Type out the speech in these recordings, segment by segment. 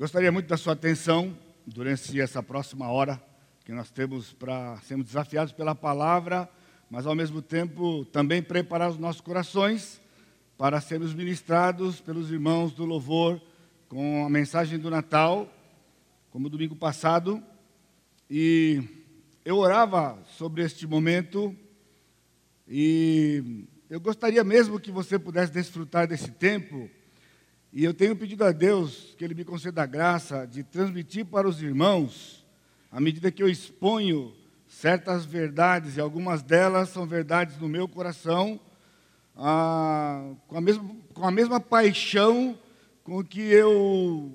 Gostaria muito da sua atenção durante essa próxima hora que nós temos para sermos desafiados pela palavra, mas ao mesmo tempo também preparar os nossos corações para sermos ministrados pelos irmãos do louvor com a mensagem do Natal, como domingo passado. E eu orava sobre este momento e eu gostaria mesmo que você pudesse desfrutar desse tempo e eu tenho pedido a Deus que Ele me conceda a graça de transmitir para os irmãos, à medida que eu exponho certas verdades, e algumas delas são verdades no meu coração, com, a mesma, com a mesma paixão com que eu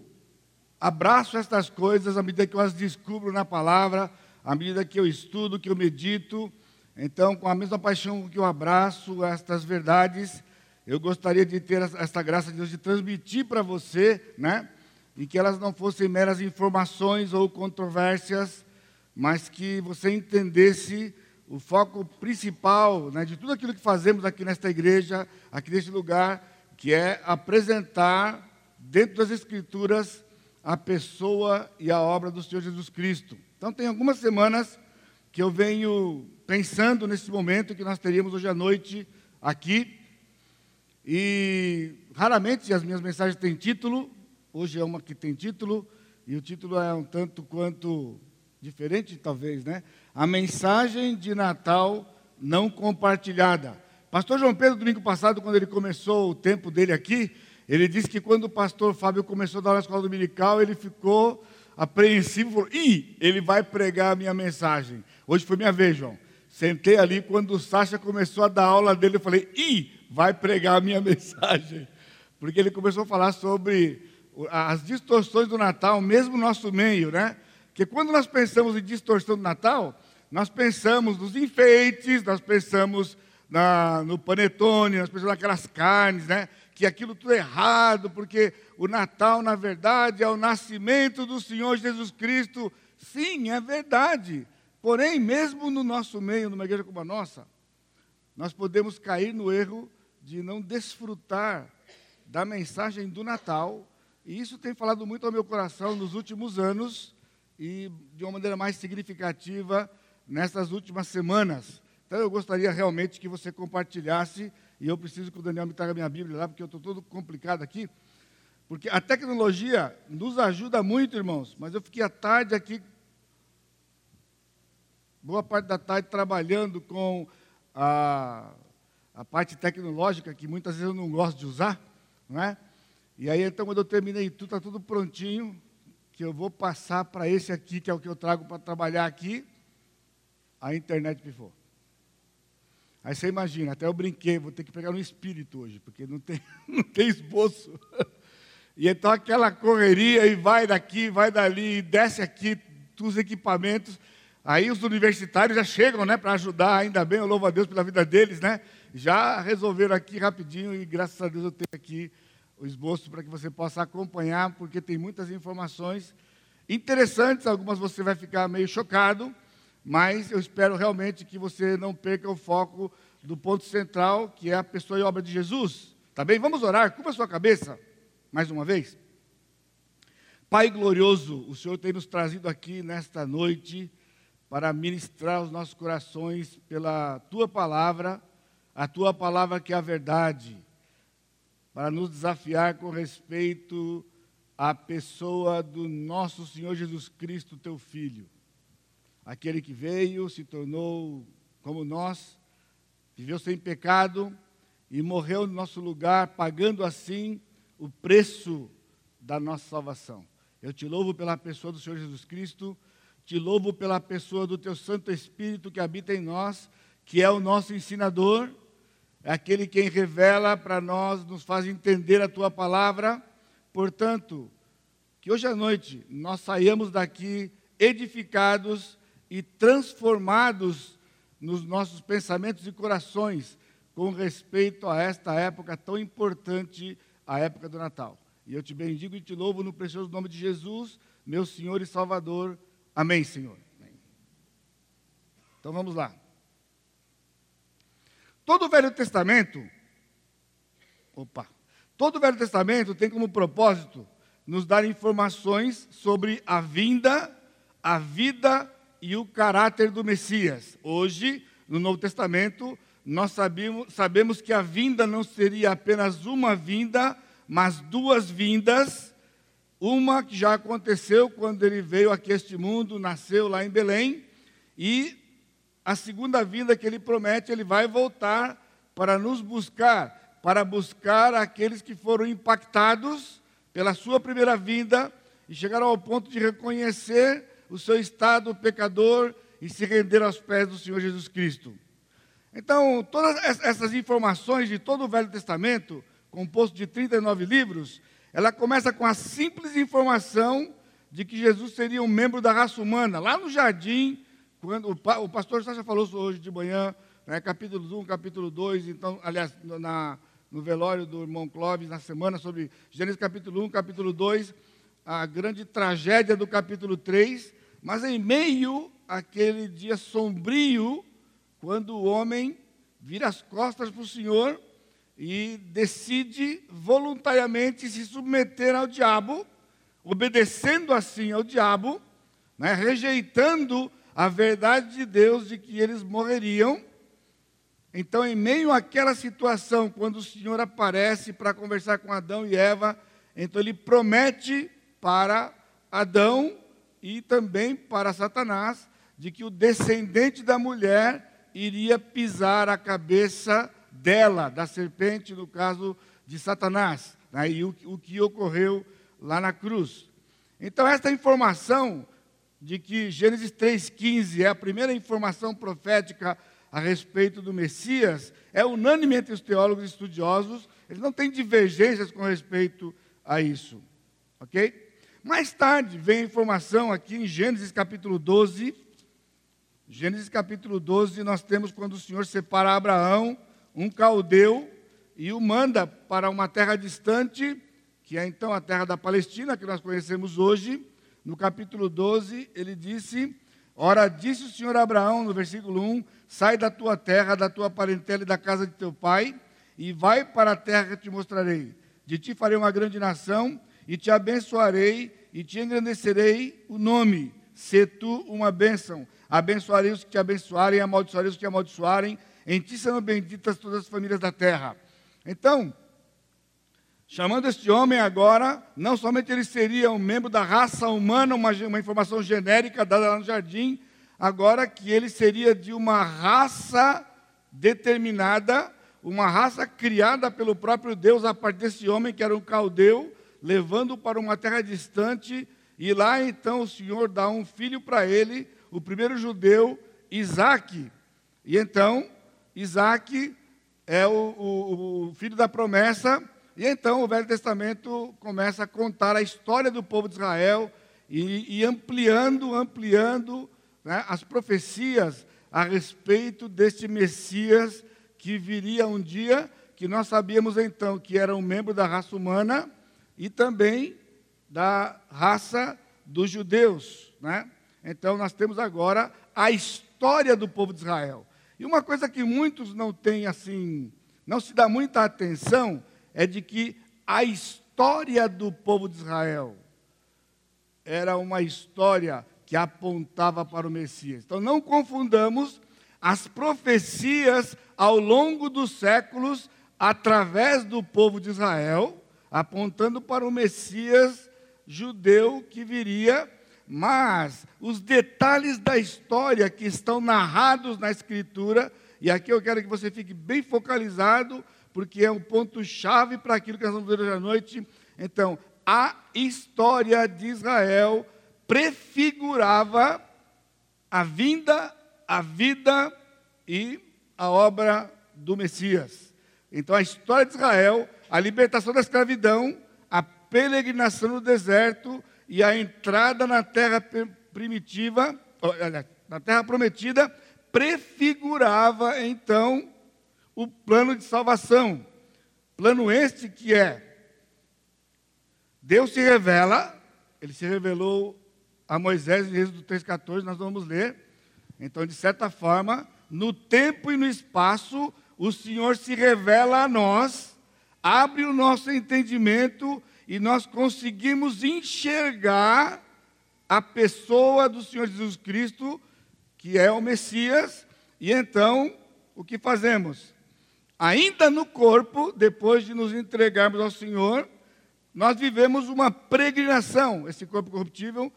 abraço estas coisas à medida que eu as descubro na palavra, à medida que eu estudo, que eu medito. Então, com a mesma paixão que eu abraço estas verdades, eu gostaria de ter essa graça de Deus de transmitir para você, né? E que elas não fossem meras informações ou controvérsias, mas que você entendesse o foco principal né, de tudo aquilo que fazemos aqui nesta igreja, aqui neste lugar, que é apresentar dentro das Escrituras a pessoa e a obra do Senhor Jesus Cristo. Então, tem algumas semanas que eu venho pensando nesse momento que nós teríamos hoje à noite aqui, e raramente as minhas mensagens têm título, hoje é uma que tem título, e o título é um tanto quanto diferente, talvez, né? A mensagem de Natal não compartilhada. Pastor João Pedro, domingo passado, quando ele começou o tempo dele aqui, ele disse que quando o pastor Fábio começou a dar na escola dominical, ele ficou apreensivo, falou, ih, ele vai pregar a minha mensagem. Hoje foi minha vez, João. Sentei ali, quando o Sacha começou a dar aula dele, eu falei, ih, vai pregar a minha mensagem. Porque ele começou a falar sobre as distorções do Natal, mesmo no nosso meio, né? Porque quando nós pensamos em distorção do Natal, nós pensamos nos enfeites, nós pensamos na, no panetone, nós pensamos naquelas carnes, né? Que aquilo tudo é errado, porque o Natal, na verdade, é o nascimento do Senhor Jesus Cristo. Sim, é verdade. Porém, mesmo no nosso meio, numa igreja como a nossa, nós podemos cair no erro de não desfrutar da mensagem do Natal, e isso tem falado muito ao meu coração nos últimos anos e de uma maneira mais significativa nessas últimas semanas. Então eu gostaria realmente que você compartilhasse, e eu preciso que o Daniel me traga minha Bíblia lá, porque eu estou todo complicado aqui. Porque a tecnologia nos ajuda muito, irmãos, mas eu fiquei à tarde aqui, boa parte da tarde, trabalhando com a a parte tecnológica que muitas vezes eu não gosto de usar, não é? E aí então quando eu terminei tudo, está tudo prontinho, que eu vou passar para esse aqui, que é o que eu trago para trabalhar aqui, a internet pifou. Aí você imagina, até eu brinquei, vou ter que pegar no espírito hoje, porque não tem, não tem esboço. E então aquela correria, e vai daqui, vai dali, desce aqui, os equipamentos. Aí os universitários já chegam, né, para ajudar, ainda bem, eu louvo a Deus pela vida deles, né? Já resolveram aqui rapidinho e graças a Deus eu tenho aqui o esboço para que você possa acompanhar, porque tem muitas informações interessantes, algumas você vai ficar meio chocado, mas eu espero realmente que você não perca o foco do ponto central, que é a pessoa e obra de Jesus. Tá bem? Vamos orar, curva a sua cabeça, mais uma vez. Pai glorioso, o Senhor tem nos trazido aqui nesta noite para ministrar os nossos corações pela tua palavra a tua palavra que é a verdade, para nos desafiar com respeito à pessoa do nosso Senhor Jesus Cristo, teu Filho. Aquele que veio, se tornou como nós, viveu sem pecado e morreu no nosso lugar, pagando assim o preço da nossa salvação. Eu te louvo pela pessoa do Senhor Jesus Cristo, te louvo pela pessoa do teu Santo Espírito que habita em nós, que é o nosso ensinador é aquele quem revela para nós, nos faz entender a tua palavra. Portanto, que hoje à noite nós saiamos daqui edificados e transformados nos nossos pensamentos e corações com respeito a esta época tão importante, a época do Natal. E eu te bendigo e te louvo no precioso nome de Jesus, meu Senhor e Salvador. Amém, Senhor. Amém. Então vamos lá. Todo o Velho Testamento, opa, todo o Velho Testamento tem como propósito nos dar informações sobre a vinda, a vida e o caráter do Messias. Hoje, no Novo Testamento, nós sabemos, sabemos que a vinda não seria apenas uma vinda, mas duas vindas. Uma que já aconteceu quando ele veio aqui a este mundo, nasceu lá em Belém, e a segunda vinda que ele promete, ele vai voltar para nos buscar, para buscar aqueles que foram impactados pela sua primeira vinda e chegaram ao ponto de reconhecer o seu estado pecador e se render aos pés do Senhor Jesus Cristo. Então, todas essas informações de todo o Velho Testamento, composto de 39 livros, ela começa com a simples informação de que Jesus seria um membro da raça humana. Lá no jardim, quando o, pastor Sacha falou hoje de manhã, né, capítulo 1, capítulo 2, então, aliás, na, no velório do irmão Clóvis, na semana, sobre Gênesis capítulo 1, capítulo 2, a grande tragédia do capítulo 3, mas em meio àquele dia sombrio, quando o homem vira as costas para o Senhor e decide voluntariamente se submeter ao diabo, obedecendo assim ao diabo, né, rejeitando a verdade de Deus de que eles morreriam. Então, em meio àquela situação, quando o Senhor aparece para conversar com Adão e Eva, então ele promete para Adão e também para Satanás de que o descendente da mulher iria pisar a cabeça dela, da serpente, no caso de Satanás, né, e o, o que ocorreu lá na cruz. Então, esta informação de que Gênesis 3,15 é a primeira informação profética a respeito do Messias, é unânime entre os teólogos estudiosos, eles não têm divergências com respeito a isso. Ok? Mais tarde vem a informação aqui em Gênesis capítulo 12, Gênesis capítulo 12, nós temos quando o Senhor separa Abraão, um caldeu, e o manda para uma terra distante, que é então a terra da Palestina, que nós conhecemos hoje. No capítulo 12, ele disse: Ora, disse o Senhor a Abraão, no versículo 1: Sai da tua terra, da tua parentela e da casa de teu pai, e vai para a terra que te mostrarei. De ti farei uma grande nação, e te abençoarei, e te engrandecerei o nome. Se tu uma bênção abençoarei os que te abençoarem, amaldiçoarei os que te amaldiçoarem, em ti serão benditas todas as famílias da terra. Então, chamando este homem agora, não somente ele seria um membro da raça humana, uma, uma informação genérica dada lá no jardim, agora que ele seria de uma raça determinada, uma raça criada pelo próprio Deus a partir desse homem que era um caldeu, levando para uma terra distante, e lá então o Senhor dá um filho para ele, o primeiro judeu, Isaac. E então, Isaac é o, o, o, filho da promessa, e então o Velho Testamento começa a contar a história do povo de Israel e, e ampliando, ampliando né, as profecias a respeito deste Messias que viria um dia, que nós sabíamos então que era um membro da raça humana e também da raça dos judeus. Né? Então, nós temos agora a história do povo de Israel. E uma coisa que muitos não têm assim, não se dá muita atenção, é de que a história do povo de Israel era uma história que apontava para o Messias. Então, não confundamos as profecias ao longo dos séculos através do povo de Israel, apontando para o Messias judeu que viria mas os detalhes da história que estão narrados na Escritura, e aqui eu quero que você fique bem focalizado, porque é um ponto-chave para aquilo que nós vamos ver hoje à noite. Então, a história de Israel prefigurava a vinda, a vida e a obra do Messias. Então, a história de Israel, a libertação da escravidão, a peregrinação no deserto, e a entrada na terra primitiva, na terra prometida, prefigurava então o plano de salvação. Plano este que é Deus se revela, ele se revelou a Moisés em Êxodo 3,14, nós vamos ler. Então, de certa forma, no tempo e no espaço, o Senhor se revela a nós, abre o nosso entendimento e nós conseguimos enxergar a pessoa do Senhor Jesus Cristo, que é o Messias, e então o que fazemos? Ainda no corpo, depois de nos entregarmos ao Senhor, nós vivemos uma peregrinação, esse corpo corruptível,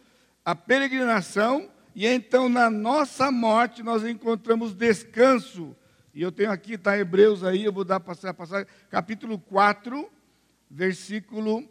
a peregrinação, e então na nossa morte nós encontramos descanso. E eu tenho aqui, está Hebreus aí, eu vou dar a passagem, capítulo 4, versículo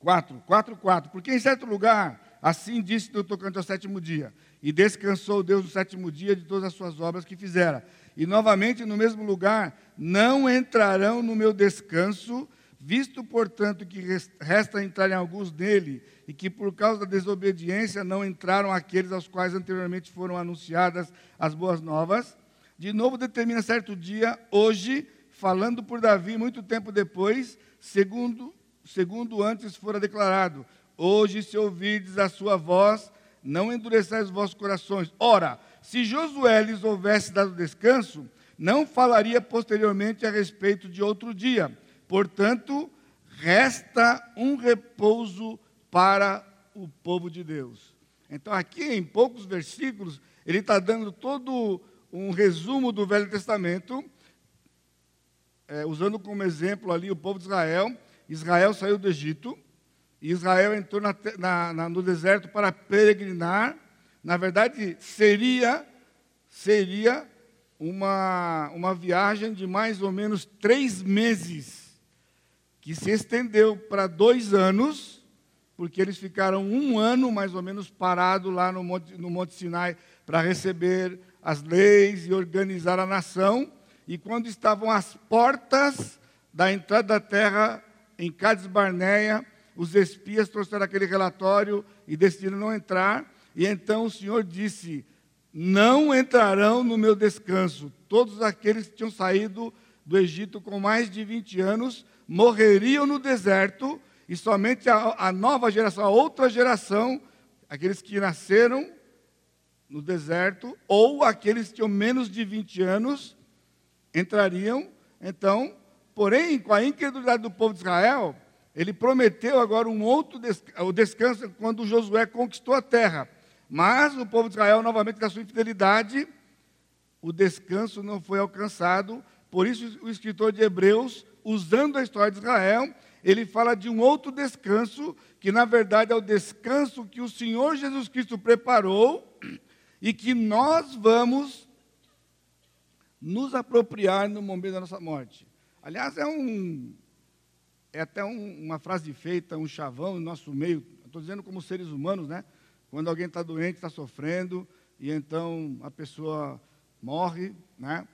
4, 4, 4. Porque em certo lugar, assim disse no tocante ao sétimo dia, e descansou Deus no sétimo dia de todas as suas obras que fizera. E novamente no mesmo lugar, não entrarão no meu descanso, visto, portanto, que resta entrarem alguns nele, e que por causa da desobediência não entraram aqueles aos quais anteriormente foram anunciadas as boas novas. De novo determina certo dia, hoje, falando por Davi muito tempo depois, segundo segundo antes fora declarado: Hoje, se ouvides a sua voz, não endureçais os vossos corações. Ora, se Josué lhes houvesse dado descanso, não falaria posteriormente a respeito de outro dia. Portanto, resta um repouso para o povo de Deus. Então, aqui em poucos versículos, ele está dando todo um resumo do Velho Testamento, é, usando como exemplo ali o povo de Israel, Israel saiu do Egito, Israel entrou na, na, na, no deserto para peregrinar. Na verdade, seria, seria uma, uma viagem de mais ou menos três meses, que se estendeu para dois anos, porque eles ficaram um ano mais ou menos parados lá no Monte, no Monte Sinai para receber as leis e organizar a nação. E quando estavam às portas da entrada da terra em Cádiz Barneia, os espias trouxeram aquele relatório e decidiram não entrar. E então o Senhor disse: Não entrarão no meu descanso. Todos aqueles que tinham saído do Egito com mais de 20 anos morreriam no deserto, e somente a, a nova geração, a outra geração, aqueles que nasceram no deserto, ou aqueles que tinham menos de 20 anos, entrariam. Então, Porém, com a incredulidade do povo de Israel, ele prometeu agora um outro o descanso quando Josué conquistou a terra. Mas o povo de Israel, novamente, com a sua infidelidade, o descanso não foi alcançado. Por isso, o escritor de Hebreus, usando a história de Israel, ele fala de um outro descanso, que na verdade é o descanso que o Senhor Jesus Cristo preparou e que nós vamos nos apropriar no momento da nossa morte. Aliás, é um é até um, uma frase feita, um chavão no nosso meio. Estou dizendo como seres humanos, né? Quando alguém está doente, está sofrendo, e então a pessoa morre, né?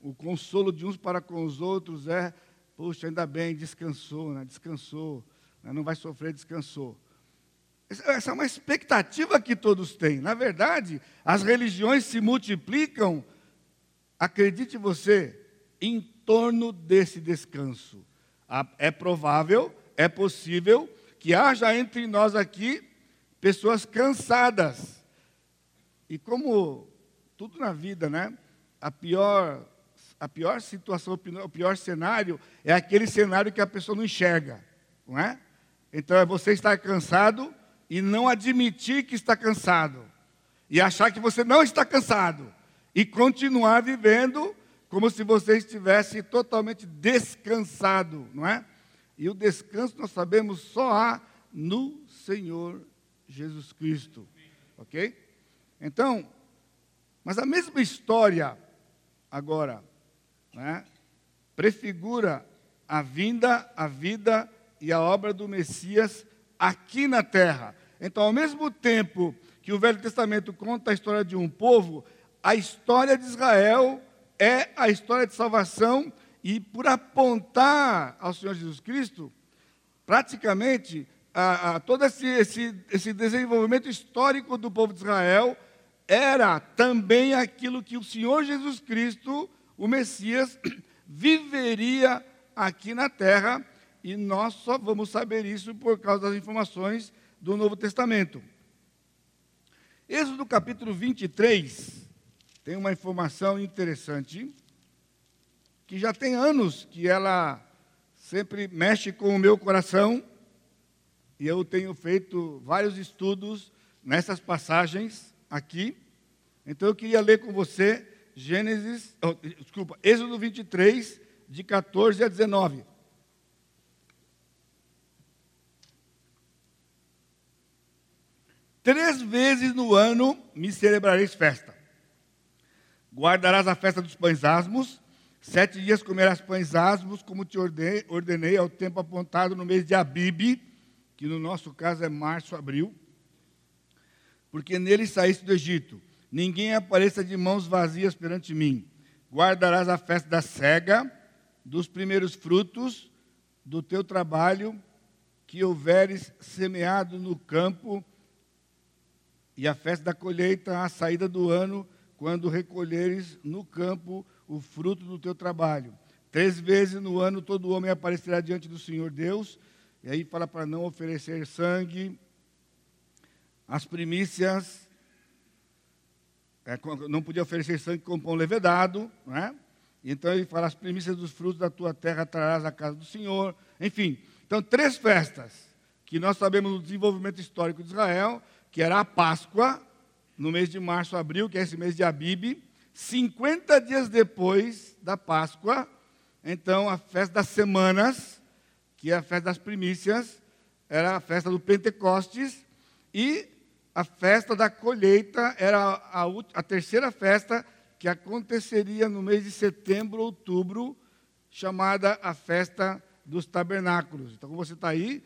O consolo de uns para com os outros é, puxa, ainda bem, descansou, né? Descansou, né? não vai sofrer, descansou. Essa é uma expectativa que todos têm. Na verdade, as religiões se multiplicam, acredite você, em torno desse descanso. É provável, é possível que haja entre nós aqui pessoas cansadas. E como tudo na vida, né? A pior, a pior situação, o pior cenário é aquele cenário que a pessoa não enxerga, não é? Então é você estar cansado e não admitir que está cansado. E achar que você não está cansado. E continuar vivendo como se você estivesse totalmente descansado, não é? E o descanso nós sabemos só há no Senhor Jesus Cristo, ok? Então, mas a mesma história agora, né, prefigura a vinda, a vida e a obra do Messias aqui na terra. Então, ao mesmo tempo que o Velho Testamento conta a história de um povo, a história de Israel é a história de salvação e por apontar ao Senhor Jesus Cristo, praticamente a, a, todo esse, esse, esse desenvolvimento histórico do povo de Israel era também aquilo que o Senhor Jesus Cristo, o Messias, viveria aqui na terra, e nós só vamos saber isso por causa das informações do Novo Testamento. Êxodo capítulo 23, tem uma informação interessante, que já tem anos que ela sempre mexe com o meu coração, e eu tenho feito vários estudos nessas passagens aqui. Então eu queria ler com você Gênesis, oh, desculpa, Êxodo 23, de 14 a 19. Três vezes no ano me celebrareis festa. Guardarás a festa dos pães asmos, sete dias comerás pães asmos, como te ordenei, ao tempo apontado no mês de Abibe, que no nosso caso é março, abril, porque nele saíste do Egito. Ninguém apareça de mãos vazias perante mim. Guardarás a festa da cega, dos primeiros frutos do teu trabalho que houveres semeado no campo, e a festa da colheita, a saída do ano, quando recolheres no campo o fruto do teu trabalho. Três vezes no ano todo homem aparecerá diante do Senhor Deus, e aí fala para não oferecer sangue, as primícias, é, não podia oferecer sangue com pão levedado, não é? Então ele fala: as primícias dos frutos da tua terra trarás à casa do Senhor. Enfim, então três festas que nós sabemos do desenvolvimento histórico de Israel, que era a Páscoa, no mês de março, abril, que é esse mês de Abibe. 50 dias depois da Páscoa, então a festa das semanas, que é a festa das primícias, era a festa do Pentecostes, e a festa da colheita era a, a terceira festa que aconteceria no mês de setembro, outubro, chamada a festa dos tabernáculos. Então, como você está aí,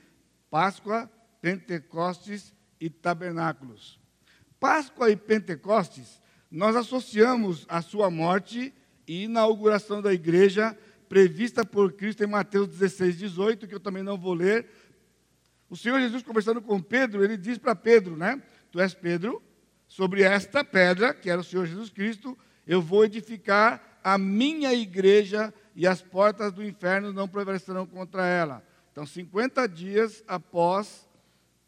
Páscoa, Pentecostes e tabernáculos. Páscoa e Pentecostes, nós associamos a sua morte e inauguração da igreja prevista por Cristo em Mateus 16, 18, que eu também não vou ler. O Senhor Jesus, conversando com Pedro, ele diz para Pedro, né? Tu és Pedro, sobre esta pedra, que era o Senhor Jesus Cristo, eu vou edificar a minha igreja e as portas do inferno não prevalecerão contra ela. Então, 50 dias após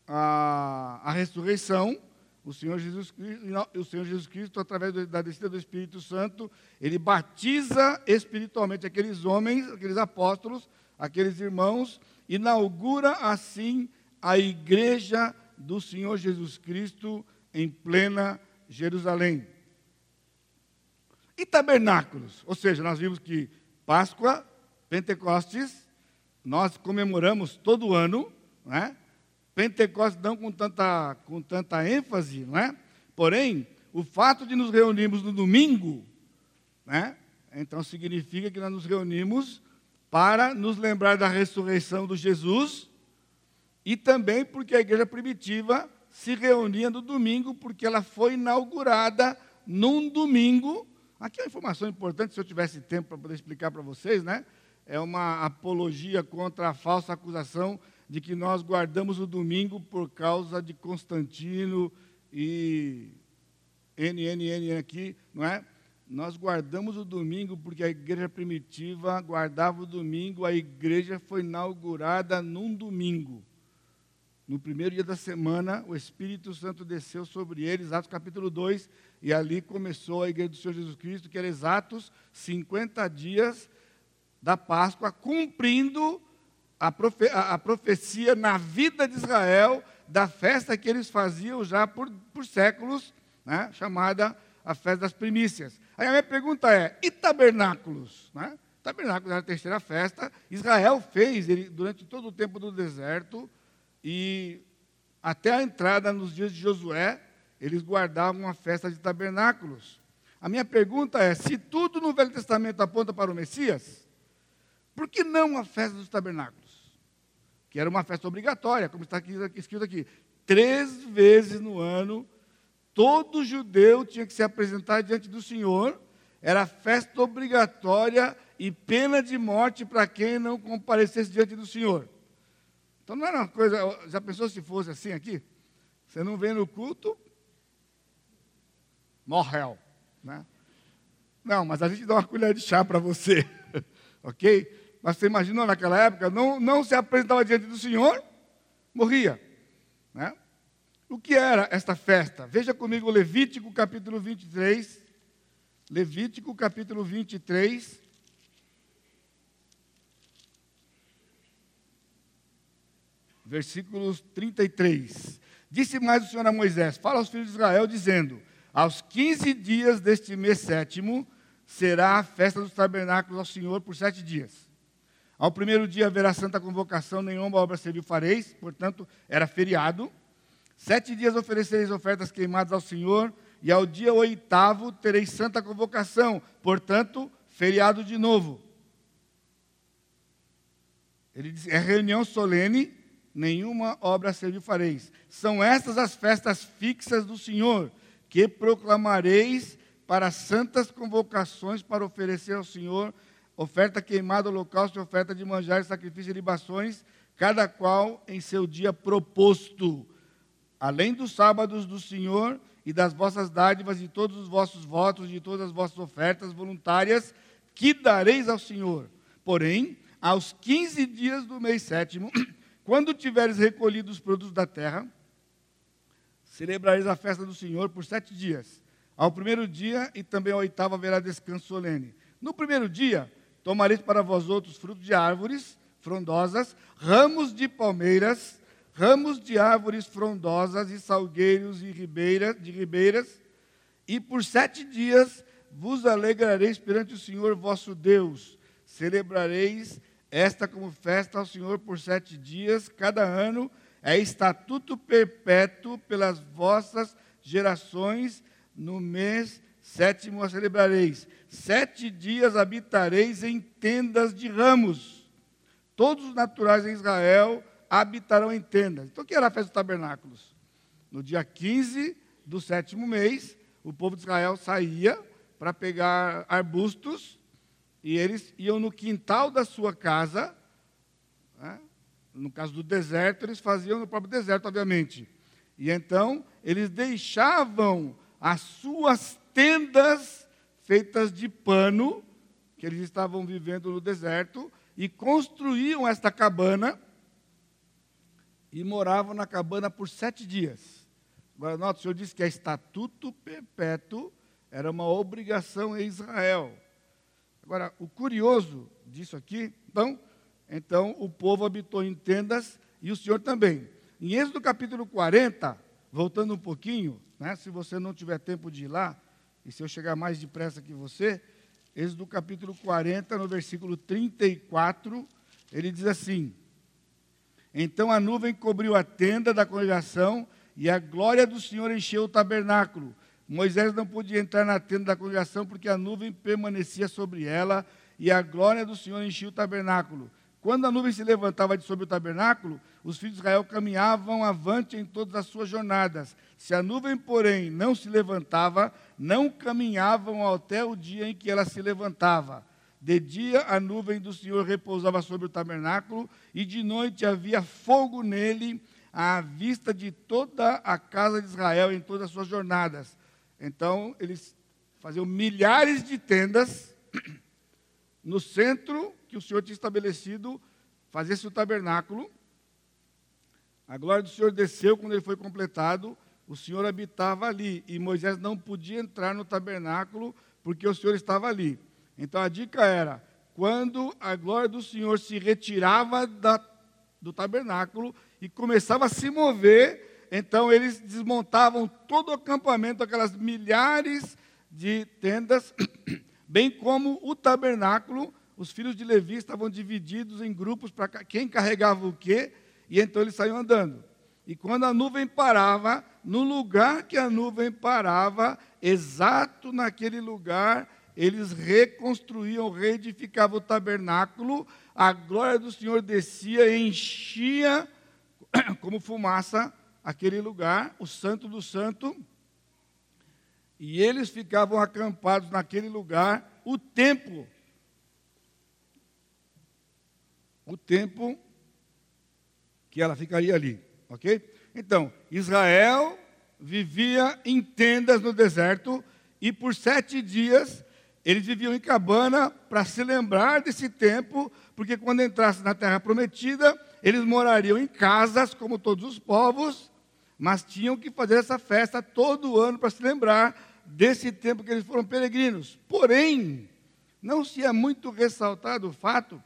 a, a ressurreição, o Senhor, Jesus Cristo, o Senhor Jesus Cristo, através da descida do Espírito Santo, ele batiza espiritualmente aqueles homens, aqueles apóstolos, aqueles irmãos, inaugura assim a igreja do Senhor Jesus Cristo em plena Jerusalém. E tabernáculos, ou seja, nós vimos que Páscoa, Pentecostes, nós comemoramos todo ano, não é? Pentecostes não com tanta, com tanta ênfase, não é? Porém, o fato de nos reunirmos no domingo, né? Então significa que nós nos reunimos para nos lembrar da ressurreição do Jesus e também porque a igreja primitiva se reunia no domingo, porque ela foi inaugurada num domingo Aqui é uma informação importante, se eu tivesse tempo para poder explicar para vocês, né? É uma apologia contra a falsa acusação de que nós guardamos o domingo por causa de Constantino e NNN aqui, não é? Nós guardamos o domingo porque a igreja primitiva guardava o domingo, a igreja foi inaugurada num domingo. No primeiro dia da semana, o Espírito Santo desceu sobre eles, Atos capítulo 2, e ali começou a igreja do Senhor Jesus Cristo, que era exatos 50 dias da Páscoa, cumprindo a, profe a, profecia na vida de Israel da festa que eles faziam já por, por séculos, né, chamada a festa das primícias. Aí a minha pergunta é: e tabernáculos? Né? Tabernáculos era a terceira festa. Israel fez ele, durante todo o tempo do deserto e até a entrada nos dias de Josué, eles guardavam a festa de tabernáculos. A minha pergunta é: se tudo no Velho Testamento aponta para o Messias, por que não a festa dos tabernáculos? Que era uma festa obrigatória, como está aqui, escrito aqui. Três vezes no ano, todo judeu tinha que se apresentar diante do Senhor, era festa obrigatória e pena de morte para quem não comparecesse diante do Senhor. Então não era uma coisa. Já pensou se fosse assim aqui? Você não vem no culto, morreu. Né? Não, mas a gente dá uma colher de chá para você. ok? mas você imagina naquela época, não, não se apresentava diante do Senhor, morria. Né? O que era esta festa? Veja comigo Levítico capítulo 23. Levítico capítulo 23. Versículos 33. Disse mais o Senhor a Moisés: Fala aos filhos de Israel, dizendo: Aos 15 dias deste mês sétimo será a festa dos tabernáculos ao Senhor por sete dias. Ao primeiro dia haverá santa convocação, nenhuma obra servil fareis, portanto, era feriado. Sete dias oferecereis ofertas queimadas ao Senhor, e ao dia oitavo tereis santa convocação, portanto, feriado de novo. Ele diz: é reunião solene, nenhuma obra servil fareis. São estas as festas fixas do Senhor, que proclamareis para santas convocações para oferecer ao Senhor oferta queimada, holocausto, oferta de manjar, sacrifício e libações, cada qual em seu dia proposto, além dos sábados do Senhor e das vossas dádivas, de todos os vossos votos, de todas as vossas ofertas voluntárias, que dareis ao Senhor. Porém, aos 15 dias do mês sétimo, quando tiveres recolhido os produtos da terra, celebrareis a festa do Senhor por sete dias. Ao primeiro dia e também ao oitavo haverá descanso solene. No primeiro dia, Tomareis para vós outros frutos de árvores frondosas, ramos de palmeiras, ramos de árvores frondosas e salgueiros e ribeiras, de ribeiras, e por sete dias vos alegrareis perante o Senhor vosso Deus. Celebrareis esta como festa ao Senhor por sete dias, cada ano é estatuto perpétuo pelas vossas gerações, no mês sétimo a celebrareis. Sete dias habitareis em tendas de ramos. Todos os naturais em Israel habitarão em tendas. Então, o que era a festa dos tabernáculos? No dia 15 do sétimo mês, o povo de Israel saía para pegar arbustos e eles iam no quintal da sua casa. Né? No caso do deserto, eles faziam no próprio deserto, obviamente. E então, eles deixavam as suas tendas feitas de pano, que eles estavam vivendo no deserto, e construíam esta cabana e moravam na cabana por sete dias. Agora, nota, o Senhor disse que a estatuto perpétuo era uma obrigação em Israel. Agora, o curioso disso aqui, então, então o povo habitou em tendas e o Senhor também. Em Êxodo capítulo 40, voltando um pouquinho, né, se você não tiver tempo de ir lá, e se eu chegar mais depressa que você, Êxodo capítulo 40, no versículo 34, ele diz assim: Então a nuvem cobriu a tenda da congregação e a glória do Senhor encheu o tabernáculo. Moisés não podia entrar na tenda da congregação porque a nuvem permanecia sobre ela e a glória do Senhor enchia o tabernáculo. Quando a nuvem se levantava de sobre o tabernáculo, os filhos de Israel caminhavam avante em todas as suas jornadas. Se a nuvem, porém, não se levantava, não caminhavam até o dia em que ela se levantava. De dia a nuvem do Senhor repousava sobre o tabernáculo, e de noite havia fogo nele, à vista de toda a casa de Israel em todas as suas jornadas. Então, eles faziam milhares de tendas no centro que o Senhor tinha estabelecido, fazia-se o tabernáculo. A glória do Senhor desceu quando ele foi completado, o Senhor habitava ali, e Moisés não podia entrar no tabernáculo, porque o Senhor estava ali. Então a dica era: quando a glória do Senhor se retirava da, do tabernáculo e começava a se mover, então eles desmontavam todo o acampamento, aquelas milhares de tendas, bem como o tabernáculo, os filhos de Levi estavam divididos em grupos para quem carregava o quê, e então eles saíam andando. E quando a nuvem parava, no lugar que a nuvem parava, exato naquele lugar, eles reconstruíam, reedificavam o tabernáculo, a glória do Senhor descia enchia como fumaça aquele lugar, o santo do santo, e eles ficavam acampados naquele lugar o tempo o tempo que ela ficaria ali, ok? Então, Israel vivia em tendas no deserto e por sete dias eles viviam em cabana para se lembrar desse tempo, porque quando entrassem na terra prometida, eles morariam em casas como todos os povos, mas tinham que fazer essa festa todo ano para se lembrar desse tempo que eles foram peregrinos. Porém, não se é muito ressaltado o fato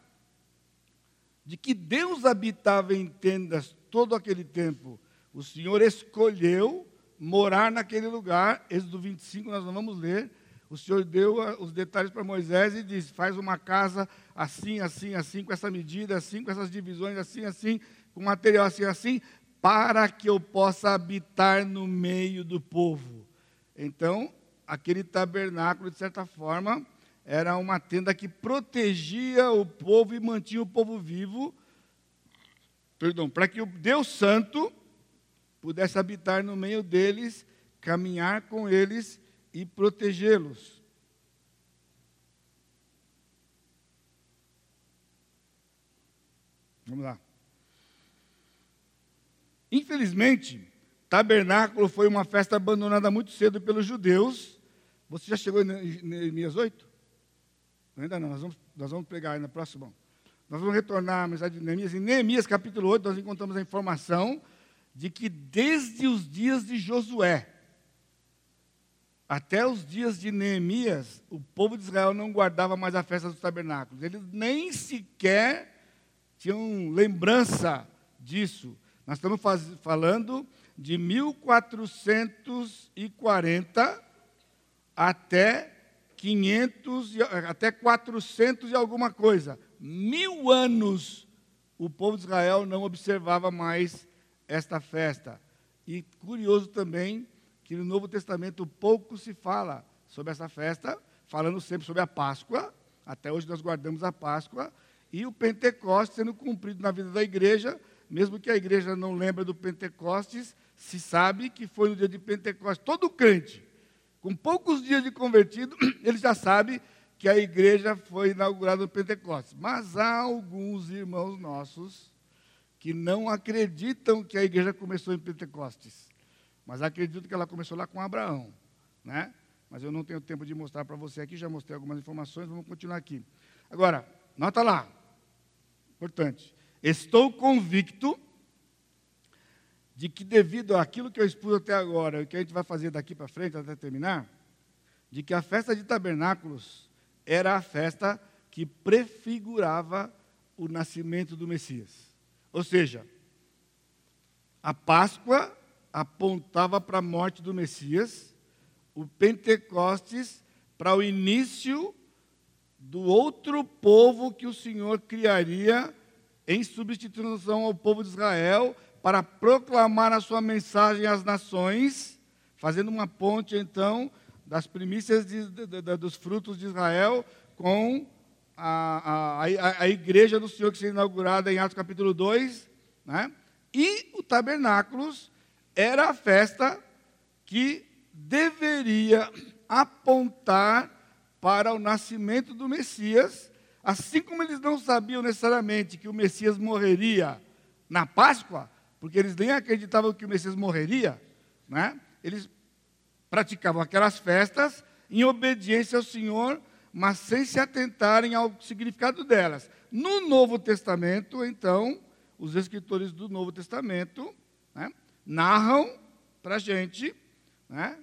de que Deus habitava em tendas todo aquele tempo. O Senhor escolheu morar naquele lugar. Êxodo 25, nós não vamos ler. O Senhor deu os detalhes para Moisés e disse: faz uma casa assim, assim, assim, com essa medida, assim, com essas divisões, assim, assim, com material assim, assim, para que eu possa habitar no meio do povo. Então, aquele tabernáculo, de certa forma, era uma tenda que protegia o povo e mantinha o povo vivo, perdão, para que o Deus Santo pudesse habitar no meio deles, caminhar com eles e protegê-los. Vamos lá. Infelizmente, tabernáculo foi uma festa abandonada muito cedo pelos judeus. Você já chegou em Neemias 8? Ainda não, nós vamos, nós vamos pegar aí na próxima. Nós vamos retornar à mensagem de Neemias. Em Neemias capítulo 8, nós encontramos a informação de que desde os dias de Josué até os dias de Neemias, o povo de Israel não guardava mais a festa dos tabernáculos. Eles nem sequer tinham lembrança disso. Nós estamos faz, falando de 1440 até 500, até 400 e alguma coisa. Mil anos o povo de Israel não observava mais esta festa. E curioso também que no Novo Testamento pouco se fala sobre essa festa, falando sempre sobre a Páscoa. Até hoje nós guardamos a Páscoa e o Pentecostes sendo cumprido na vida da igreja, mesmo que a igreja não lembre do Pentecostes, se sabe que foi no dia de Pentecostes. Todo crente, com poucos dias de convertido, ele já sabe que a igreja foi inaugurada no Pentecostes. Mas há alguns irmãos nossos que não acreditam que a igreja começou em Pentecostes, mas acreditam que ela começou lá com Abraão, né? Mas eu não tenho tempo de mostrar para você aqui, já mostrei algumas informações, vamos continuar aqui. Agora, nota lá, importante. Estou convicto de que devido àquilo que eu expus até agora, e que a gente vai fazer daqui para frente até terminar, de que a festa de tabernáculos era a festa que prefigurava o nascimento do Messias. Ou seja, a Páscoa apontava para a morte do Messias, o Pentecostes para o início do outro povo que o Senhor criaria em substituição ao povo de Israel para proclamar a sua mensagem às nações, fazendo uma ponte então das primícias de, de, de, dos frutos de Israel com a, a, a, igreja do Senhor que seria inaugurada em Atos capítulo 2, né? e o tabernáculos era a festa que deveria apontar para o nascimento do Messias, assim como eles não sabiam necessariamente que o Messias morreria na Páscoa, porque eles nem acreditavam que o Messias morreria, né? eles praticavam aquelas festas em obediência ao Senhor mas sem se atentarem ao significado delas. No Novo Testamento, então, os escritores do Novo Testamento né, narram para a gente, né,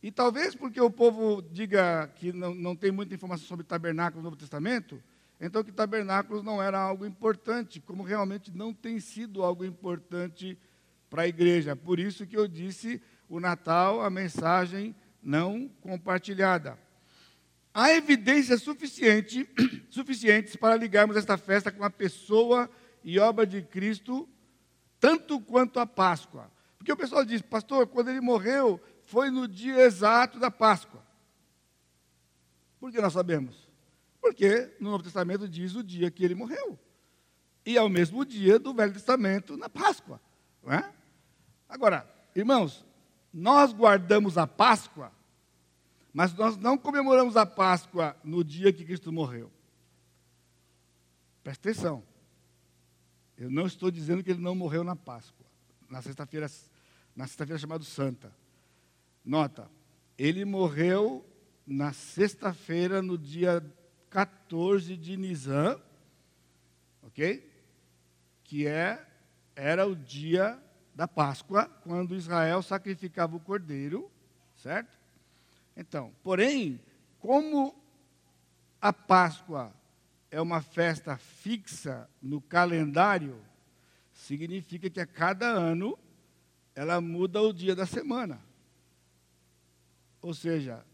e talvez porque o povo diga que não, não tem muita informação sobre tabernáculo no Novo Testamento, então que tabernáculos não era algo importante, como realmente não tem sido algo importante para a igreja. Por isso que eu disse o Natal, a mensagem não compartilhada. Há evidências suficiente, suficientes para ligarmos esta festa com a pessoa e obra de Cristo, tanto quanto a Páscoa. Porque o pessoal diz, pastor, quando ele morreu, foi no dia exato da Páscoa. Por que nós sabemos? Porque no Novo Testamento diz o dia que ele morreu. E é o mesmo dia do Velho Testamento na Páscoa. Não é? Agora, irmãos, nós guardamos a Páscoa mas nós não comemoramos a Páscoa no dia que Cristo morreu. Presta atenção. Eu não estou dizendo que ele não morreu na Páscoa, na sexta-feira, na sexta-feira chamada Santa. Nota, ele morreu na sexta-feira, no dia 14 de Nisan, ok? Que é, era o dia da Páscoa, quando Israel sacrificava o cordeiro, certo? Então, porém, como a Páscoa é uma festa fixa no calendário, significa que a cada ano ela muda o dia da semana. Ou seja,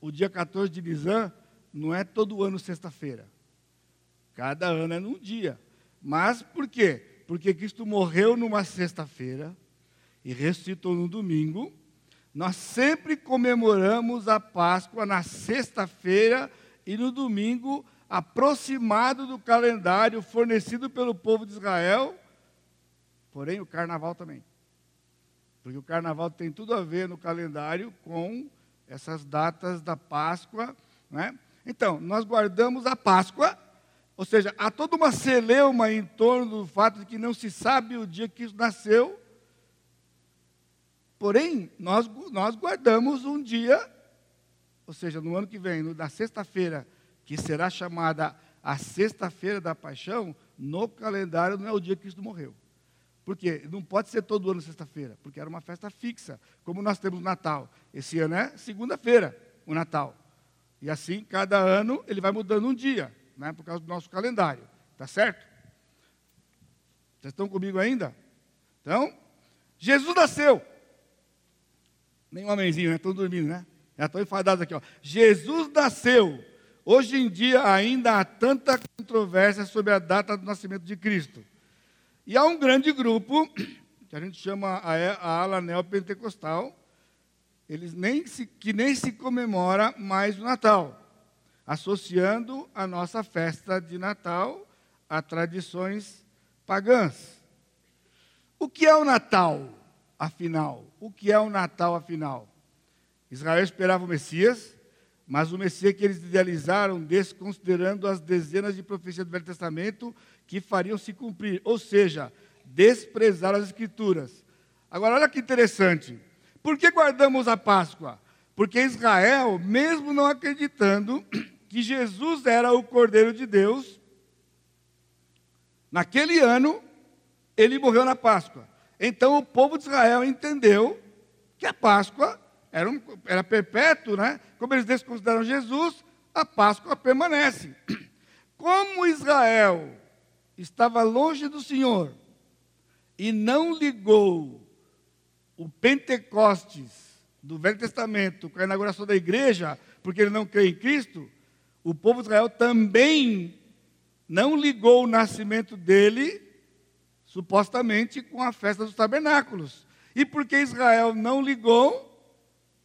o dia 14 de Nisan não é todo ano sexta-feira. Cada ano é num dia. Mas por quê? Porque Cristo morreu numa sexta-feira e ressuscitou no domingo. Nós sempre comemoramos a Páscoa na sexta-feira e no domingo, aproximado do calendário fornecido pelo povo de Israel, porém o carnaval também. Porque o carnaval tem tudo a ver no calendário com essas datas da Páscoa. Né? Então, nós guardamos a Páscoa, ou seja, há toda uma celeuma em torno do fato de que não se sabe o dia que isso nasceu. Porém, nós, nós guardamos um dia, ou seja, no ano que vem, na sexta-feira, que será chamada a sexta-feira da paixão, no calendário não é o dia que Cristo morreu. Por quê? Não pode ser todo ano sexta-feira, porque era uma festa fixa, como nós temos o Natal. Esse ano é segunda-feira, o Natal. E assim, cada ano, ele vai mudando um dia, né, por causa do nosso calendário. Tá certo? Vocês estão comigo ainda? Então, Jesus nasceu. Nem um homenzinho, né? Estão dormindo, né? Já estão enfadados aqui, ó. Jesus nasceu. Hoje em dia ainda há tanta controvérsia sobre a data do nascimento de Cristo. E há um grande grupo, que a gente chama a, a ala neopentecostal, eles nem se, que nem se comemora mais o Natal, associando a nossa festa de Natal a tradições pagãs. O que é o Natal, afinal? O que é o Natal, afinal? Israel esperava o Messias, mas o Messias que eles idealizaram, desconsiderando as dezenas de profecias do Velho Testamento que fariam se cumprir, ou seja, desprezar as Escrituras. Agora, olha que interessante. Por que guardamos a Páscoa? Porque Israel, mesmo não acreditando que Jesus era o Cordeiro de Deus, naquele ano, ele morreu na Páscoa. Então, o povo de Israel entendeu que a Páscoa era, um, era perpétuo, né? Como eles desconsideram Jesus, a Páscoa permanece. Como Israel estava longe do Senhor e não ligou o Pentecostes do Velho Testamento com a inauguração da igreja, porque ele não crê em Cristo, o povo de Israel também não ligou o nascimento dele, supostamente, com a festa dos tabernáculos. E porque Israel não ligou,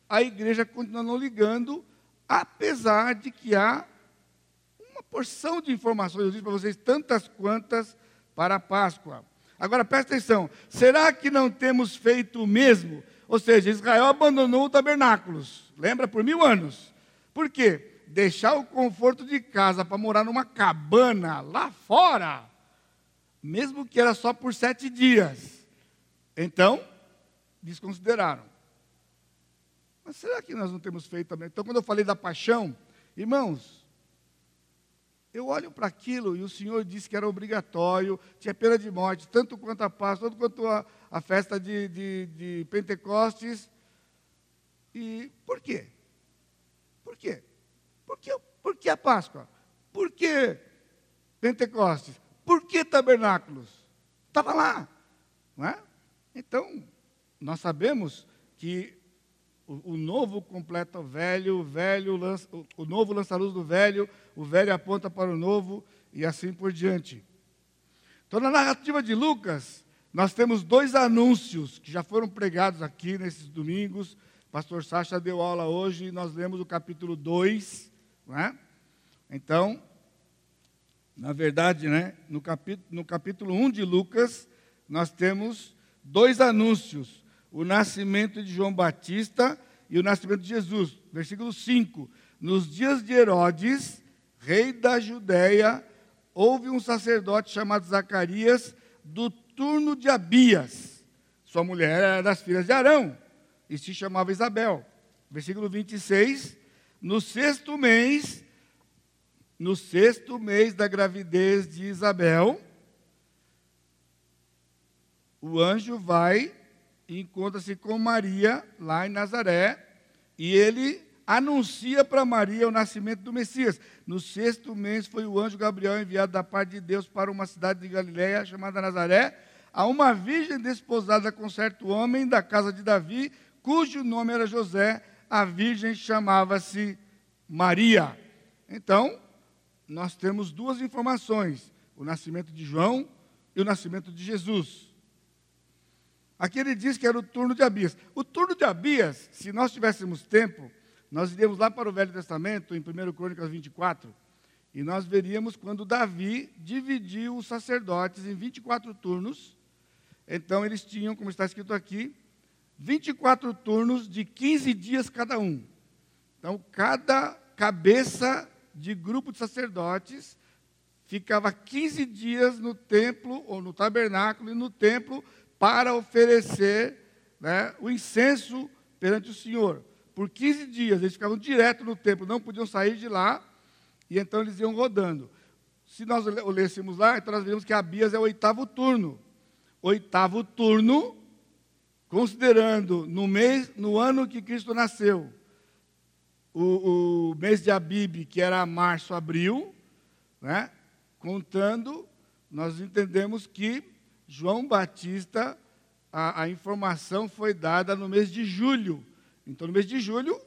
a igreja continua não ligando, apesar de que há porção de informações, eu disse para vocês, tantas quantas para a Páscoa. Agora presta atenção: será que não temos feito o mesmo? Ou seja, Israel abandonou o tabernáculos, lembra, por mil anos. Por quê? Deixar o conforto de casa para morar numa cabana lá fora, mesmo que era só por sete dias. Então, desconsideraram. Mas será que nós não temos feito também? Então, quando eu falei da paixão, irmãos, eu olho para aquilo e o Senhor disse que era obrigatório, tinha pena de morte, tanto quanto a Páscoa, tanto quanto a, a festa de, de, de, Pentecostes. E por quê? Por quê? Por que, por que a Páscoa? Por que Pentecostes? Por que tabernáculos? Estava lá, não é? Então, nós sabemos que o, o novo completa o velho, o velho lança, o, o novo lança a luz do velho, o velho aponta para o novo e assim por diante. Então, na narrativa de Lucas, nós temos dois anúncios que já foram pregados aqui nesses domingos. O pastor Sacha deu aula hoje e nós lemos o capítulo 2. Né? Então, na verdade, né, no, capítulo, no capítulo 1 de Lucas, nós temos dois anúncios o nascimento de João Batista e o nascimento de Jesus. Versículo 5: Nos dias de Herodes, rei da Judéia, houve um sacerdote chamado Zacarias, do turno de Abias. Sua mulher era das filhas de Arão e se chamava Isabel. Versículo 26: No sexto mês, no sexto mês da gravidez de Isabel, o anjo vai e encontra-se com Maria lá em Nazaré, e ele anuncia para Maria o nascimento do Messias. No sexto mês foi o anjo Gabriel enviado da parte de Deus para uma cidade de Galiléia chamada Nazaré, a uma virgem desposada com certo homem da casa de Davi, cujo nome era José, a virgem chamava-se Maria. Então, nós temos duas informações: o nascimento de João e o nascimento de Jesus. Aqui ele diz que era o turno de Abias. O turno de Abias, se nós tivéssemos tempo, nós iríamos lá para o Velho Testamento, em 1 Crônicas 24, e nós veríamos quando Davi dividiu os sacerdotes em 24 turnos. Então eles tinham, como está escrito aqui, 24 turnos de 15 dias cada um. Então, cada cabeça de grupo de sacerdotes ficava 15 dias no templo, ou no tabernáculo e no templo, para oferecer né, o incenso perante o Senhor. Por 15 dias, eles ficavam direto no templo, não podiam sair de lá, e então eles iam rodando. Se nós lêssemos lá, então nós veríamos que Abias é o oitavo turno. Oitavo turno, considerando no mês, no ano que Cristo nasceu, o, o mês de Abib, que era março, abril, né? contando, nós entendemos que João Batista, a, a, informação foi dada no mês de julho. Então, no mês de julho,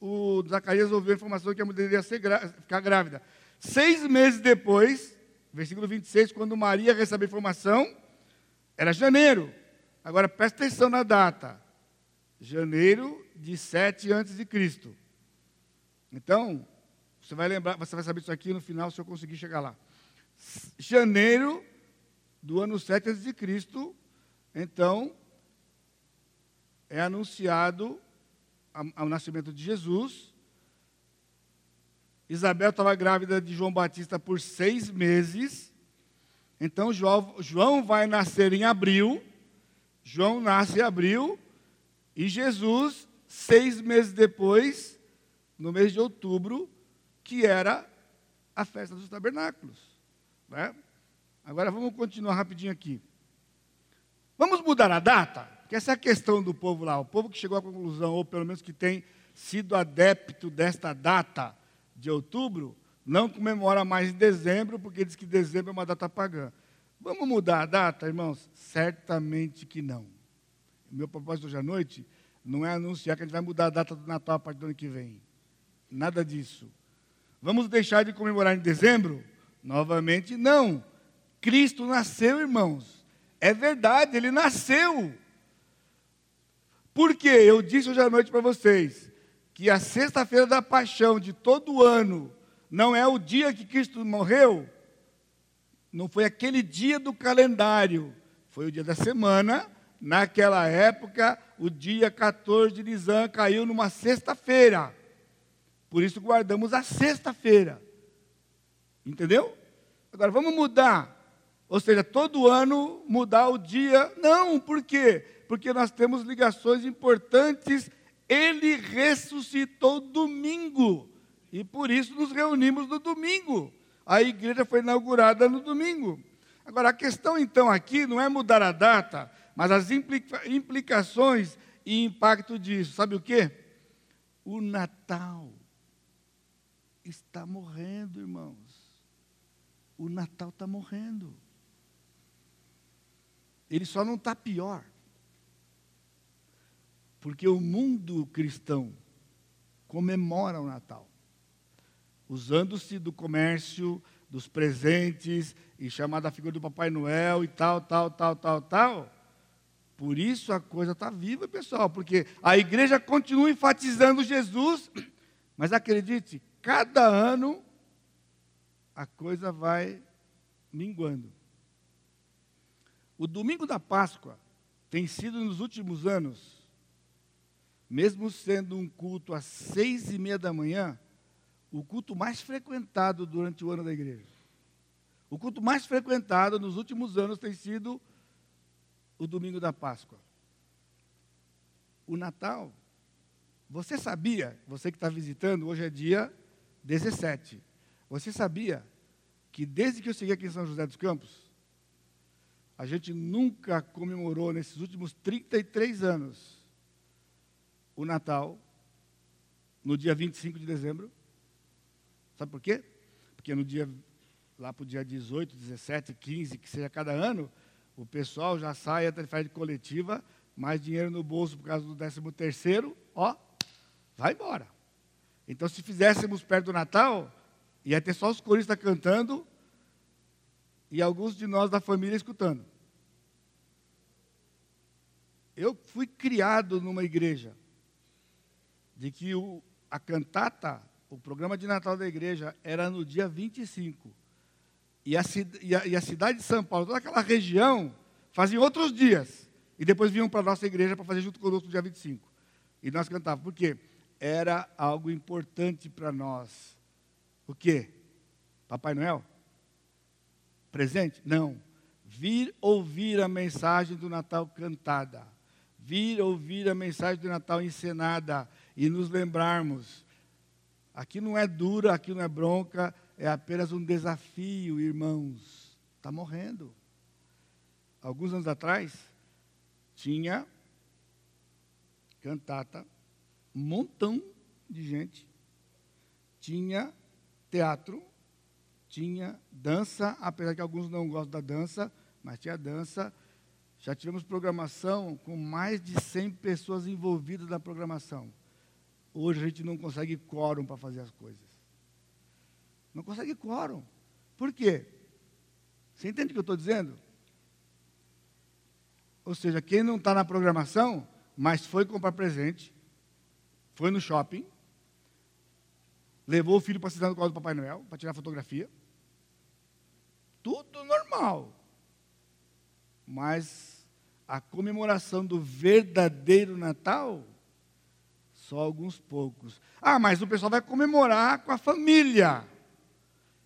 o Zacarias ouviu a informação que a mulher iria ficar grávida. Seis meses depois, versículo 26, quando Maria recebe a informação, era janeiro. Agora, presta atenção na data. Janeiro de 7 antes de Cristo. Então, você vai lembrar, você vai saber isso aqui no final se eu conseguir chegar lá. Janeiro do ano 7 a.C., então, é anunciado o nascimento de Jesus. Isabel estava grávida de João Batista por seis meses. Então, João vai nascer em abril. João nasce em abril. E Jesus, seis meses depois, no mês de outubro, que era a festa dos tabernáculos. Né? Agora vamos continuar rapidinho aqui. Vamos mudar a data? Porque essa é a questão do povo lá. O povo que chegou à conclusão, ou pelo menos que tem sido adepto desta data de outubro, não comemora mais em dezembro, porque diz que dezembro é uma data pagã. Vamos mudar a data, irmãos? Certamente que não. Meu propósito hoje à noite não é anunciar que a gente vai mudar a data do Natal a partir do ano que vem. Nada disso. Vamos deixar de comemorar em dezembro? Novamente, não. Cristo nasceu, irmãos. É verdade, ele nasceu. Por quê? Eu disse hoje à noite para vocês que a sexta-feira da paixão de todo ano não é o dia que Cristo morreu, não foi aquele dia do calendário, foi o dia da semana. Naquela época, o dia 14 de Nisan caiu numa sexta-feira. Por isso guardamos a sexta-feira. Entendeu? Agora vamos mudar. Ou seja, todo ano mudar o dia. Não, por quê? Porque nós temos ligações importantes. Ele ressuscitou domingo. E por isso nos reunimos no domingo. A igreja foi inaugurada no domingo. Agora, a questão então aqui não é mudar a data, mas as implica implicações e impacto disso. Sabe o quê? O Natal está morrendo, irmãos. O Natal está morrendo. Ele só não está pior. Porque o mundo cristão comemora o Natal, usando-se do comércio, dos presentes, e chamada a figura do Papai Noel e tal, tal, tal, tal, tal. Por isso a coisa está viva, pessoal, porque a igreja continua enfatizando Jesus, mas acredite, cada ano a coisa vai minguando. O domingo da Páscoa tem sido nos últimos anos, mesmo sendo um culto às seis e meia da manhã, o culto mais frequentado durante o ano da igreja. O culto mais frequentado nos últimos anos tem sido o domingo da Páscoa. O Natal. Você sabia, você que está visitando, hoje é dia 17. Você sabia que desde que eu cheguei aqui em São José dos Campos, a gente nunca comemorou nesses últimos 33 anos o Natal no dia 25 de dezembro. Sabe por quê? Porque no dia, lá para o dia 18, 17, 15, que seja cada ano, o pessoal já sai até faz de coletiva, mais dinheiro no bolso por causa do 13 terceiro, ó, vai embora. Então, se fizéssemos perto do Natal, ia ter só os coristas cantando e alguns de nós da família escutando. Eu fui criado numa igreja de que o, a cantata, o programa de Natal da igreja, era no dia 25. E a, e a, e a cidade de São Paulo, toda aquela região, fazia outros dias. E depois vinham para a nossa igreja para fazer junto conosco no dia 25. E nós cantávamos. Por quê? Era algo importante para nós. O quê? Papai Noel? Presente? Não. Vir ouvir a mensagem do Natal cantada. Vir ouvir a mensagem do Natal encenada e nos lembrarmos. Aqui não é dura, aqui não é bronca, é apenas um desafio, irmãos. Está morrendo. Alguns anos atrás, tinha cantata, um montão de gente, tinha teatro, tinha dança, apesar que alguns não gostam da dança, mas tinha dança. Já tivemos programação com mais de 100 pessoas envolvidas na programação. Hoje a gente não consegue quórum para fazer as coisas. Não consegue quórum. Por quê? Você entende o que eu estou dizendo? Ou seja, quem não está na programação, mas foi comprar presente, foi no shopping, levou o filho para sentar no colo do Papai Noel, para tirar fotografia. Tudo normal. Mas a comemoração do verdadeiro Natal, só alguns poucos. Ah, mas o pessoal vai comemorar com a família.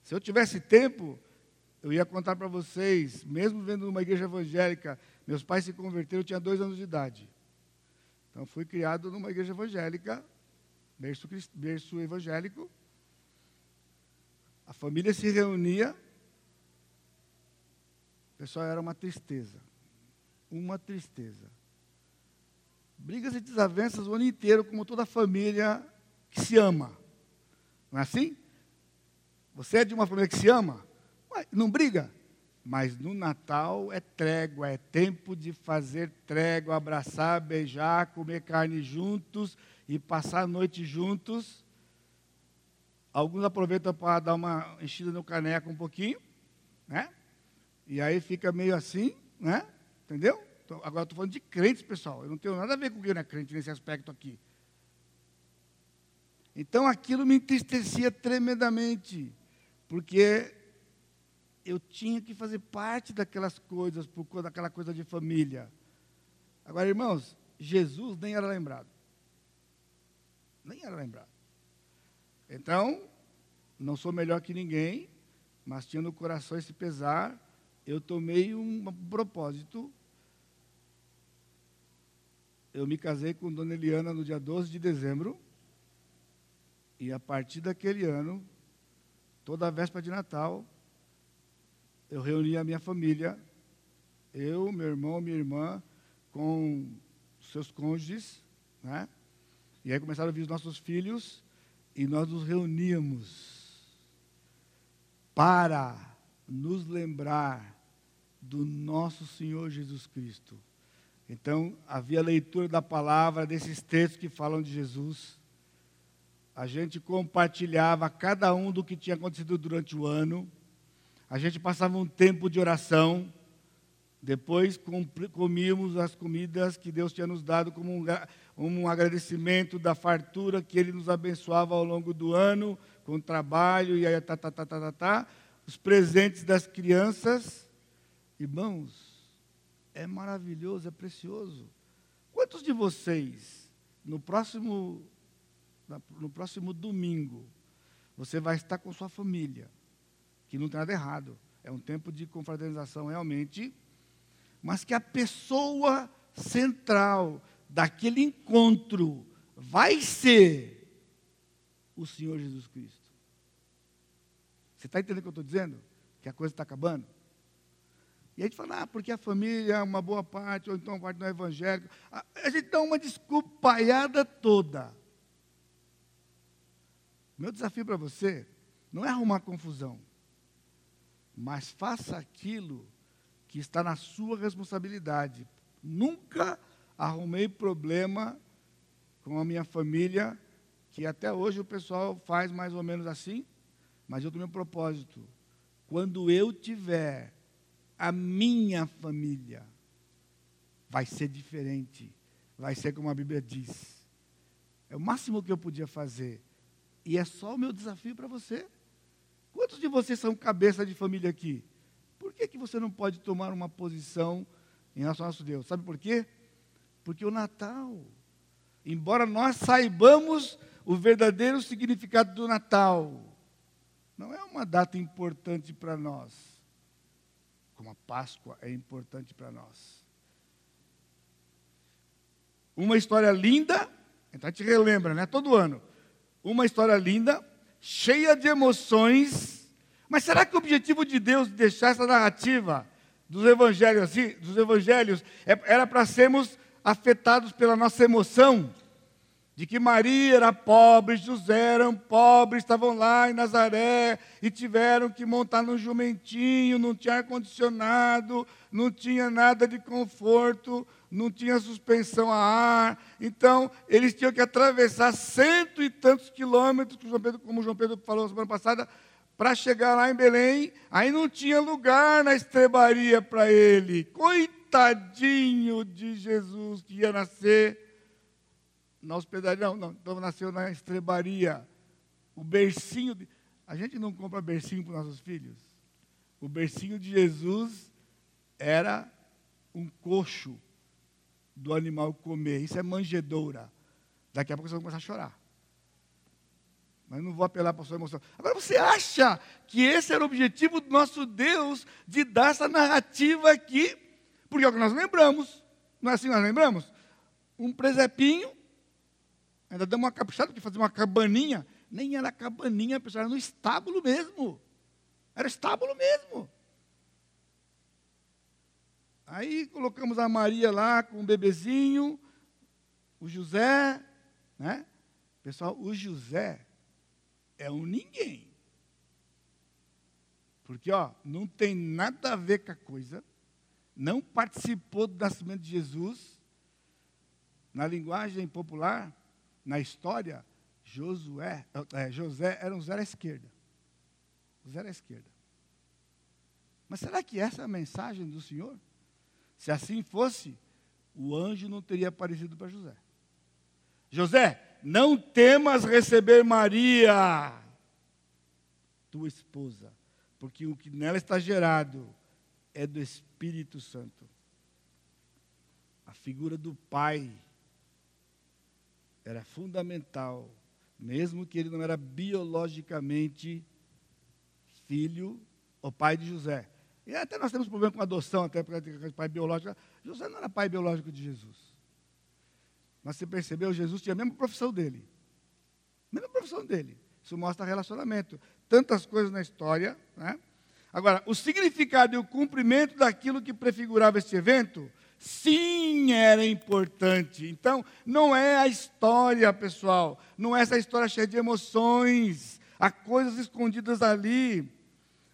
Se eu tivesse tempo, eu ia contar para vocês, mesmo vendo numa igreja evangélica, meus pais se converteram, eu tinha dois anos de idade. Então, fui criado numa igreja evangélica, berço, berço evangélico. A família se reunia. O pessoal era uma tristeza. Uma tristeza. Brigas e desavenças o ano inteiro, como toda família que se ama. Não é assim? Você é de uma família que se ama? Não briga? Mas no Natal é trégua, é tempo de fazer trégua, abraçar, beijar, comer carne juntos e passar a noite juntos. Alguns aproveitam para dar uma enchida no caneco um pouquinho, né? E aí fica meio assim, né? Entendeu? Agora estou falando de crentes, pessoal. Eu não tenho nada a ver com quem não é crente nesse aspecto aqui. Então aquilo me entristecia tremendamente, porque eu tinha que fazer parte daquelas coisas, por causa daquela coisa de família. Agora, irmãos, Jesus nem era lembrado. Nem era lembrado. Então, não sou melhor que ninguém, mas tinha no coração esse pesar. Eu tomei um propósito. Eu me casei com Dona Eliana no dia 12 de dezembro. E a partir daquele ano, toda a véspera de Natal, eu reuni a minha família, eu, meu irmão, minha irmã, com seus cônjuges, né? E aí começaram a vir os nossos filhos e nós nos reuníamos para nos lembrar do nosso Senhor Jesus Cristo. Então, havia leitura da palavra, desses textos que falam de Jesus. A gente compartilhava cada um do que tinha acontecido durante o ano a gente passava um tempo de oração, depois comíamos as comidas que Deus tinha nos dado como um, um agradecimento da fartura que Ele nos abençoava ao longo do ano, com o trabalho e aí tá, tá, tá, tá, tá, tá. Os presentes das crianças. Irmãos, é maravilhoso, é precioso. Quantos de vocês, no próximo, no próximo domingo, você vai estar com sua família? que não tem nada errado. É um tempo de confraternização realmente, mas que a pessoa central daquele encontro vai ser o Senhor Jesus Cristo. Você está entendendo o que eu estou dizendo? Que a coisa está acabando? E a gente fala, ah, porque a família é uma boa parte, ou então a parte do evangélico. A gente dá uma desculpaiada toda. Meu desafio para você não é arrumar confusão, mas faça aquilo que está na sua responsabilidade. Nunca arrumei problema com a minha família, que até hoje o pessoal faz mais ou menos assim, mas eu tenho um propósito. Quando eu tiver a minha família, vai ser diferente. Vai ser como a Bíblia diz. É o máximo que eu podia fazer. E é só o meu desafio para você. Quantos de vocês são cabeça de família aqui? Por que, que você não pode tomar uma posição em relação ao nosso Deus? Sabe por quê? Porque o Natal, embora nós saibamos o verdadeiro significado do Natal, não é uma data importante para nós, como a Páscoa é importante para nós. Uma história linda, então a gente relembra, né? Todo ano. Uma história linda, cheia de emoções. Mas será que o objetivo de Deus de deixar essa narrativa dos evangelhos assim, dos evangelhos, é, era para sermos afetados pela nossa emoção? De que Maria era pobre, José eram pobres, estavam lá em Nazaré e tiveram que montar num jumentinho, não tinha ar-condicionado, não tinha nada de conforto, não tinha suspensão a ar. Então, eles tinham que atravessar cento e tantos quilômetros, como o João Pedro falou semana passada, para chegar lá em Belém. Aí não tinha lugar na estrebaria para ele. Coitadinho de Jesus que ia nascer na hospedaria, não, não, então nasceu na estrebaria. O bercinho, de, a gente não compra bercinho para os nossos filhos. O bercinho de Jesus era um coxo do animal comer. Isso é manjedoura. Daqui a pouco você vai começar a chorar. Mas não vou apelar para a sua emoção. Agora, você acha que esse era o objetivo do nosso Deus de dar essa narrativa aqui? Porque é o que nós lembramos. Não é assim que nós lembramos? Um presepinho Ainda deu uma caprichada, porque fazia uma cabaninha. Nem era cabaninha, pessoal, era no estábulo mesmo. Era estábulo mesmo. Aí colocamos a Maria lá com o bebezinho, o José, né? Pessoal, o José é um ninguém. Porque, ó, não tem nada a ver com a coisa, não participou do nascimento de Jesus. Na linguagem popular, na história, Josué, é, José era um zero à esquerda. Zero à esquerda. Mas será que essa é a mensagem do Senhor? Se assim fosse, o anjo não teria aparecido para José. José, não temas receber Maria, tua esposa, porque o que nela está gerado é do Espírito Santo. A figura do Pai era fundamental, mesmo que ele não era biologicamente filho ou pai de José. E até nós temos problema com adoção, até porque pai biológico. José não era pai biológico de Jesus. Mas você percebeu, Jesus tinha a mesma profissão dele. A mesma profissão dele. Isso mostra relacionamento. Tantas coisas na história. Né? Agora, o significado e o cumprimento daquilo que prefigurava este evento Sim, era importante. Então, não é a história, pessoal. Não é essa história cheia de emoções. Há coisas escondidas ali.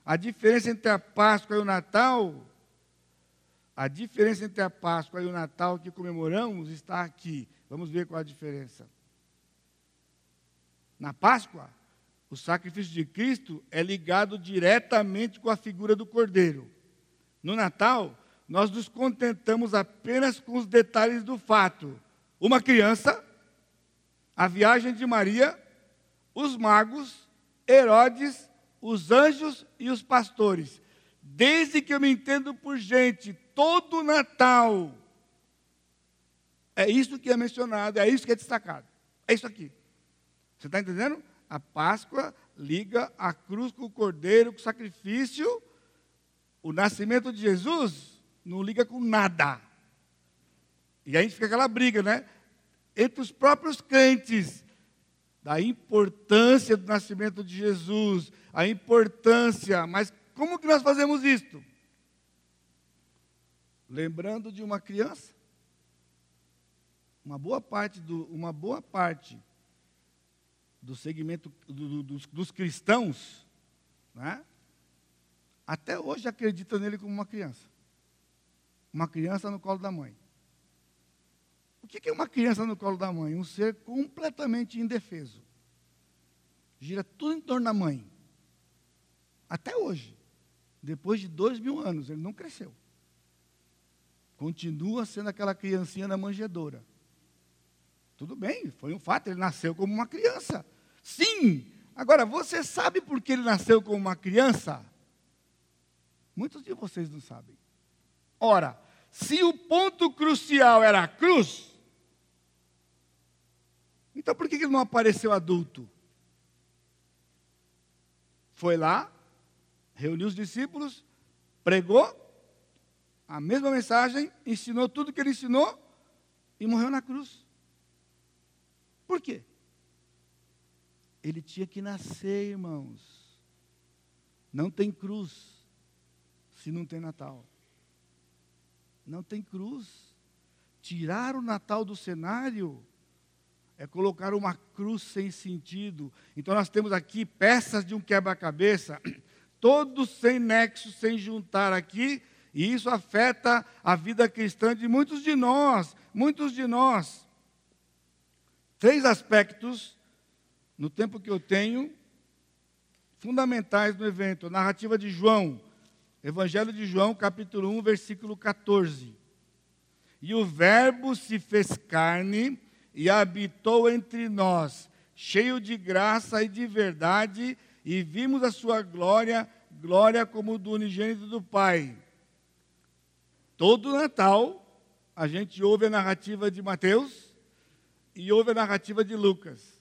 A diferença entre a Páscoa e o Natal, a diferença entre a Páscoa e o Natal que comemoramos está aqui. Vamos ver qual a diferença. Na Páscoa, o sacrifício de Cristo é ligado diretamente com a figura do Cordeiro. No Natal, nós nos contentamos apenas com os detalhes do fato. Uma criança, a viagem de Maria, os magos, Herodes, os anjos e os pastores. Desde que eu me entendo por gente, todo Natal. É isso que é mencionado, é isso que é destacado. É isso aqui. Você está entendendo? A Páscoa liga a cruz com o cordeiro, com o sacrifício. O nascimento de Jesus não liga com nada. E aí fica aquela briga, né? Entre os próprios crentes, da importância do nascimento de Jesus, a importância, mas como que nós fazemos isto? Lembrando de uma criança? Uma boa parte do, uma boa parte do segmento do, do, dos, dos, cristãos, né? até hoje acredita nele como uma criança. Uma criança no colo da mãe. O que é uma criança no colo da mãe? Um ser completamente indefeso. Gira tudo em torno da mãe. Até hoje. Depois de dois mil anos, ele não cresceu. Continua sendo aquela criancinha na manjedoura. Tudo bem, foi um fato, ele nasceu como uma criança. Sim! Agora, você sabe por que ele nasceu como uma criança? Muitos de vocês não sabem. Ora, se o ponto crucial era a cruz, então por que ele não apareceu adulto? Foi lá, reuniu os discípulos, pregou a mesma mensagem, ensinou tudo que ele ensinou e morreu na cruz. Por quê? Ele tinha que nascer, irmãos. Não tem cruz se não tem Natal. Não tem cruz. Tirar o Natal do cenário é colocar uma cruz sem sentido. Então nós temos aqui peças de um quebra-cabeça, todos sem nexo, sem juntar aqui, e isso afeta a vida cristã de muitos de nós, muitos de nós. Três aspectos, no tempo que eu tenho, fundamentais no evento. Narrativa de João, Evangelho de João, capítulo 1, versículo 14. E o Verbo se fez carne e habitou entre nós, cheio de graça e de verdade, e vimos a sua glória, glória como do unigênito do Pai. Todo Natal, a gente ouve a narrativa de Mateus, e ouve a narrativa de Lucas.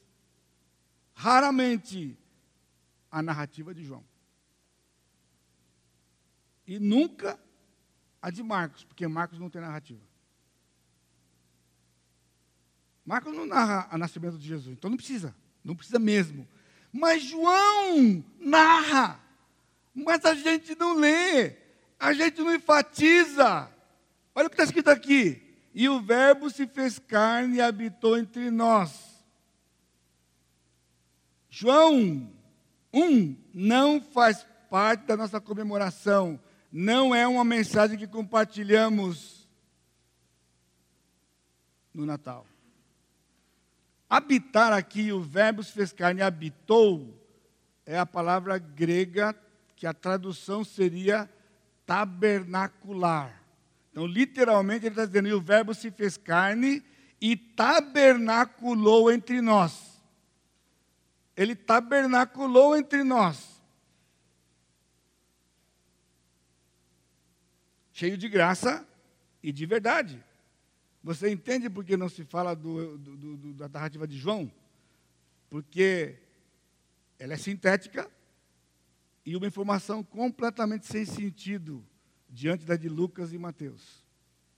Raramente a narrativa de João. E nunca a de Marcos, porque Marcos não tem narrativa. Marcos não narra o nascimento de Jesus, então não precisa, não precisa mesmo. Mas João narra, mas a gente não lê, a gente não enfatiza. Olha o que está escrito aqui. E o Verbo se fez carne e habitou entre nós. João 1 não faz parte da nossa comemoração. Não é uma mensagem que compartilhamos no Natal. Habitar aqui, o verbo se fez carne, habitou, é a palavra grega que a tradução seria tabernacular. Então, literalmente, ele está dizendo: e o Verbo se fez carne e tabernaculou entre nós. Ele tabernaculou entre nós. Cheio de graça e de verdade. Você entende por que não se fala do, do, do, da narrativa de João? Porque ela é sintética e uma informação completamente sem sentido diante da de Lucas e Mateus.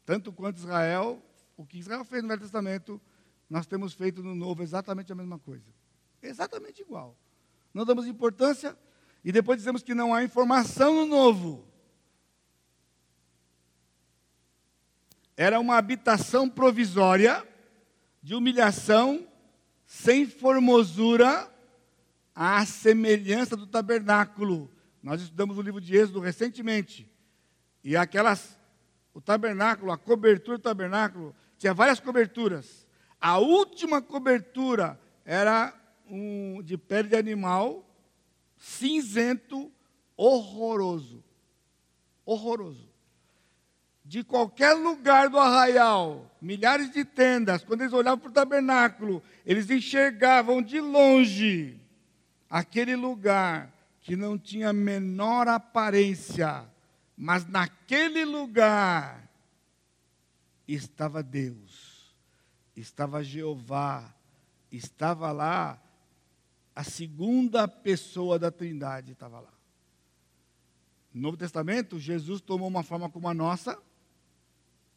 Tanto quanto Israel, o que Israel fez no Velho Testamento, nós temos feito no Novo exatamente a mesma coisa. Exatamente igual. Não damos importância e depois dizemos que não há informação no Novo. Era uma habitação provisória de humilhação, sem formosura, à semelhança do tabernáculo. Nós estudamos o livro de Êxodo recentemente. E aquelas, o tabernáculo, a cobertura do tabernáculo, tinha várias coberturas. A última cobertura era um, de pele de animal, cinzento, horroroso. Horroroso. De qualquer lugar do arraial, milhares de tendas, quando eles olhavam para o tabernáculo, eles enxergavam de longe aquele lugar que não tinha menor aparência mas naquele lugar estava Deus, estava Jeová, estava lá a segunda pessoa da Trindade estava lá. No Novo Testamento, Jesus tomou uma forma como a nossa,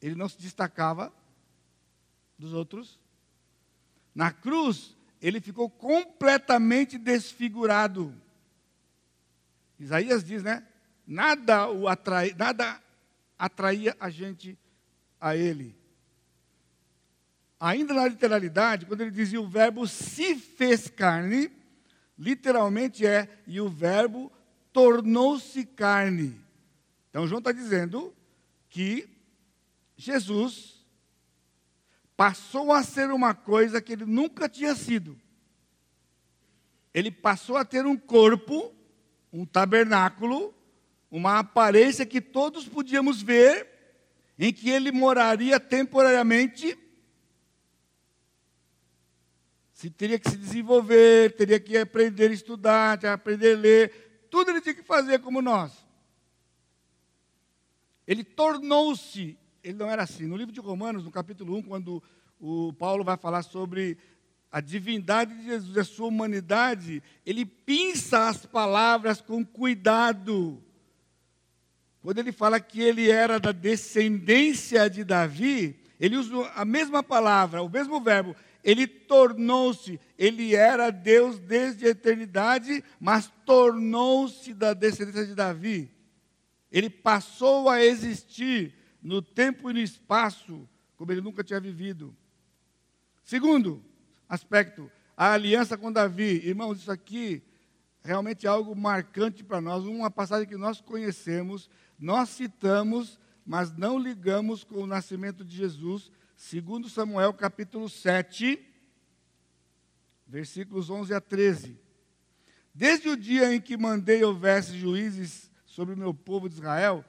ele não se destacava dos outros. Na cruz, ele ficou completamente desfigurado. Isaías diz, né? Nada o atrai, nada atraía a gente a ele. ainda na literalidade, quando ele dizia o verbo se fez carne, literalmente é e o verbo tornou-se carne. Então João está dizendo que Jesus passou a ser uma coisa que ele nunca tinha sido. Ele passou a ter um corpo, um tabernáculo, uma aparência que todos podíamos ver, em que ele moraria temporariamente. Se teria que se desenvolver, teria que aprender a estudar, aprender a ler, tudo ele tinha que fazer como nós. Ele tornou-se, ele não era assim. No livro de Romanos, no capítulo 1, quando o Paulo vai falar sobre a divindade de Jesus, a sua humanidade, ele pinça as palavras com cuidado. Quando ele fala que ele era da descendência de Davi, ele usa a mesma palavra, o mesmo verbo. Ele tornou-se, ele era Deus desde a eternidade, mas tornou-se da descendência de Davi. Ele passou a existir no tempo e no espaço como ele nunca tinha vivido. Segundo aspecto, a aliança com Davi. Irmãos, isso aqui realmente é algo marcante para nós, uma passagem que nós conhecemos, nós citamos, mas não ligamos com o nascimento de Jesus, segundo Samuel capítulo 7, versículos 11 a 13. Desde o dia em que mandei houvesse juízes sobre o meu povo de Israel,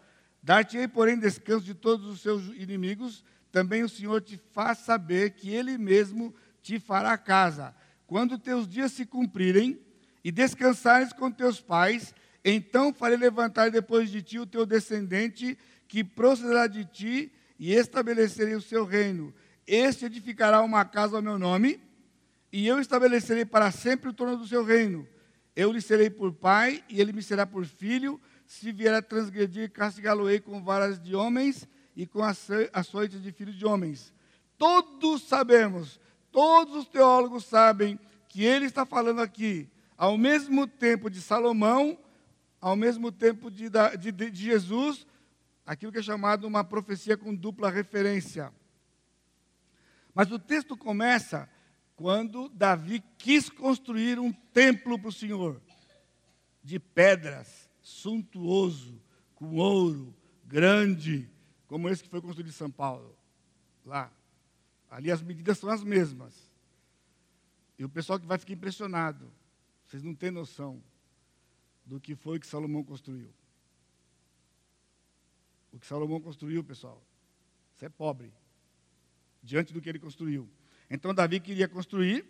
dar-te-ei, porém, descanso de todos os seus inimigos, também o Senhor te faz saber que Ele mesmo te fará casa. Quando teus dias se cumprirem e descansares com teus pais, então farei levantar depois de ti o teu descendente, que procederá de ti, e estabelecerei o seu reino. Este edificará uma casa ao meu nome, e eu estabelecerei para sempre o trono do seu reino. Eu lhe serei por pai, e ele me será por filho se vier a transgredir, castigá-lo-ei com varas de homens e com açoites de filhos de homens. Todos sabemos, todos os teólogos sabem que ele está falando aqui, ao mesmo tempo de Salomão, ao mesmo tempo de, de, de Jesus, aquilo que é chamado uma profecia com dupla referência. Mas o texto começa quando Davi quis construir um templo para o Senhor, de pedras, suntuoso, com ouro, grande, como esse que foi construído em São Paulo. Lá. Ali as medidas são as mesmas. E o pessoal que vai ficar impressionado. Vocês não têm noção do que foi que Salomão construiu. O que Salomão construiu, pessoal, você é pobre. Diante do que ele construiu. Então Davi queria construir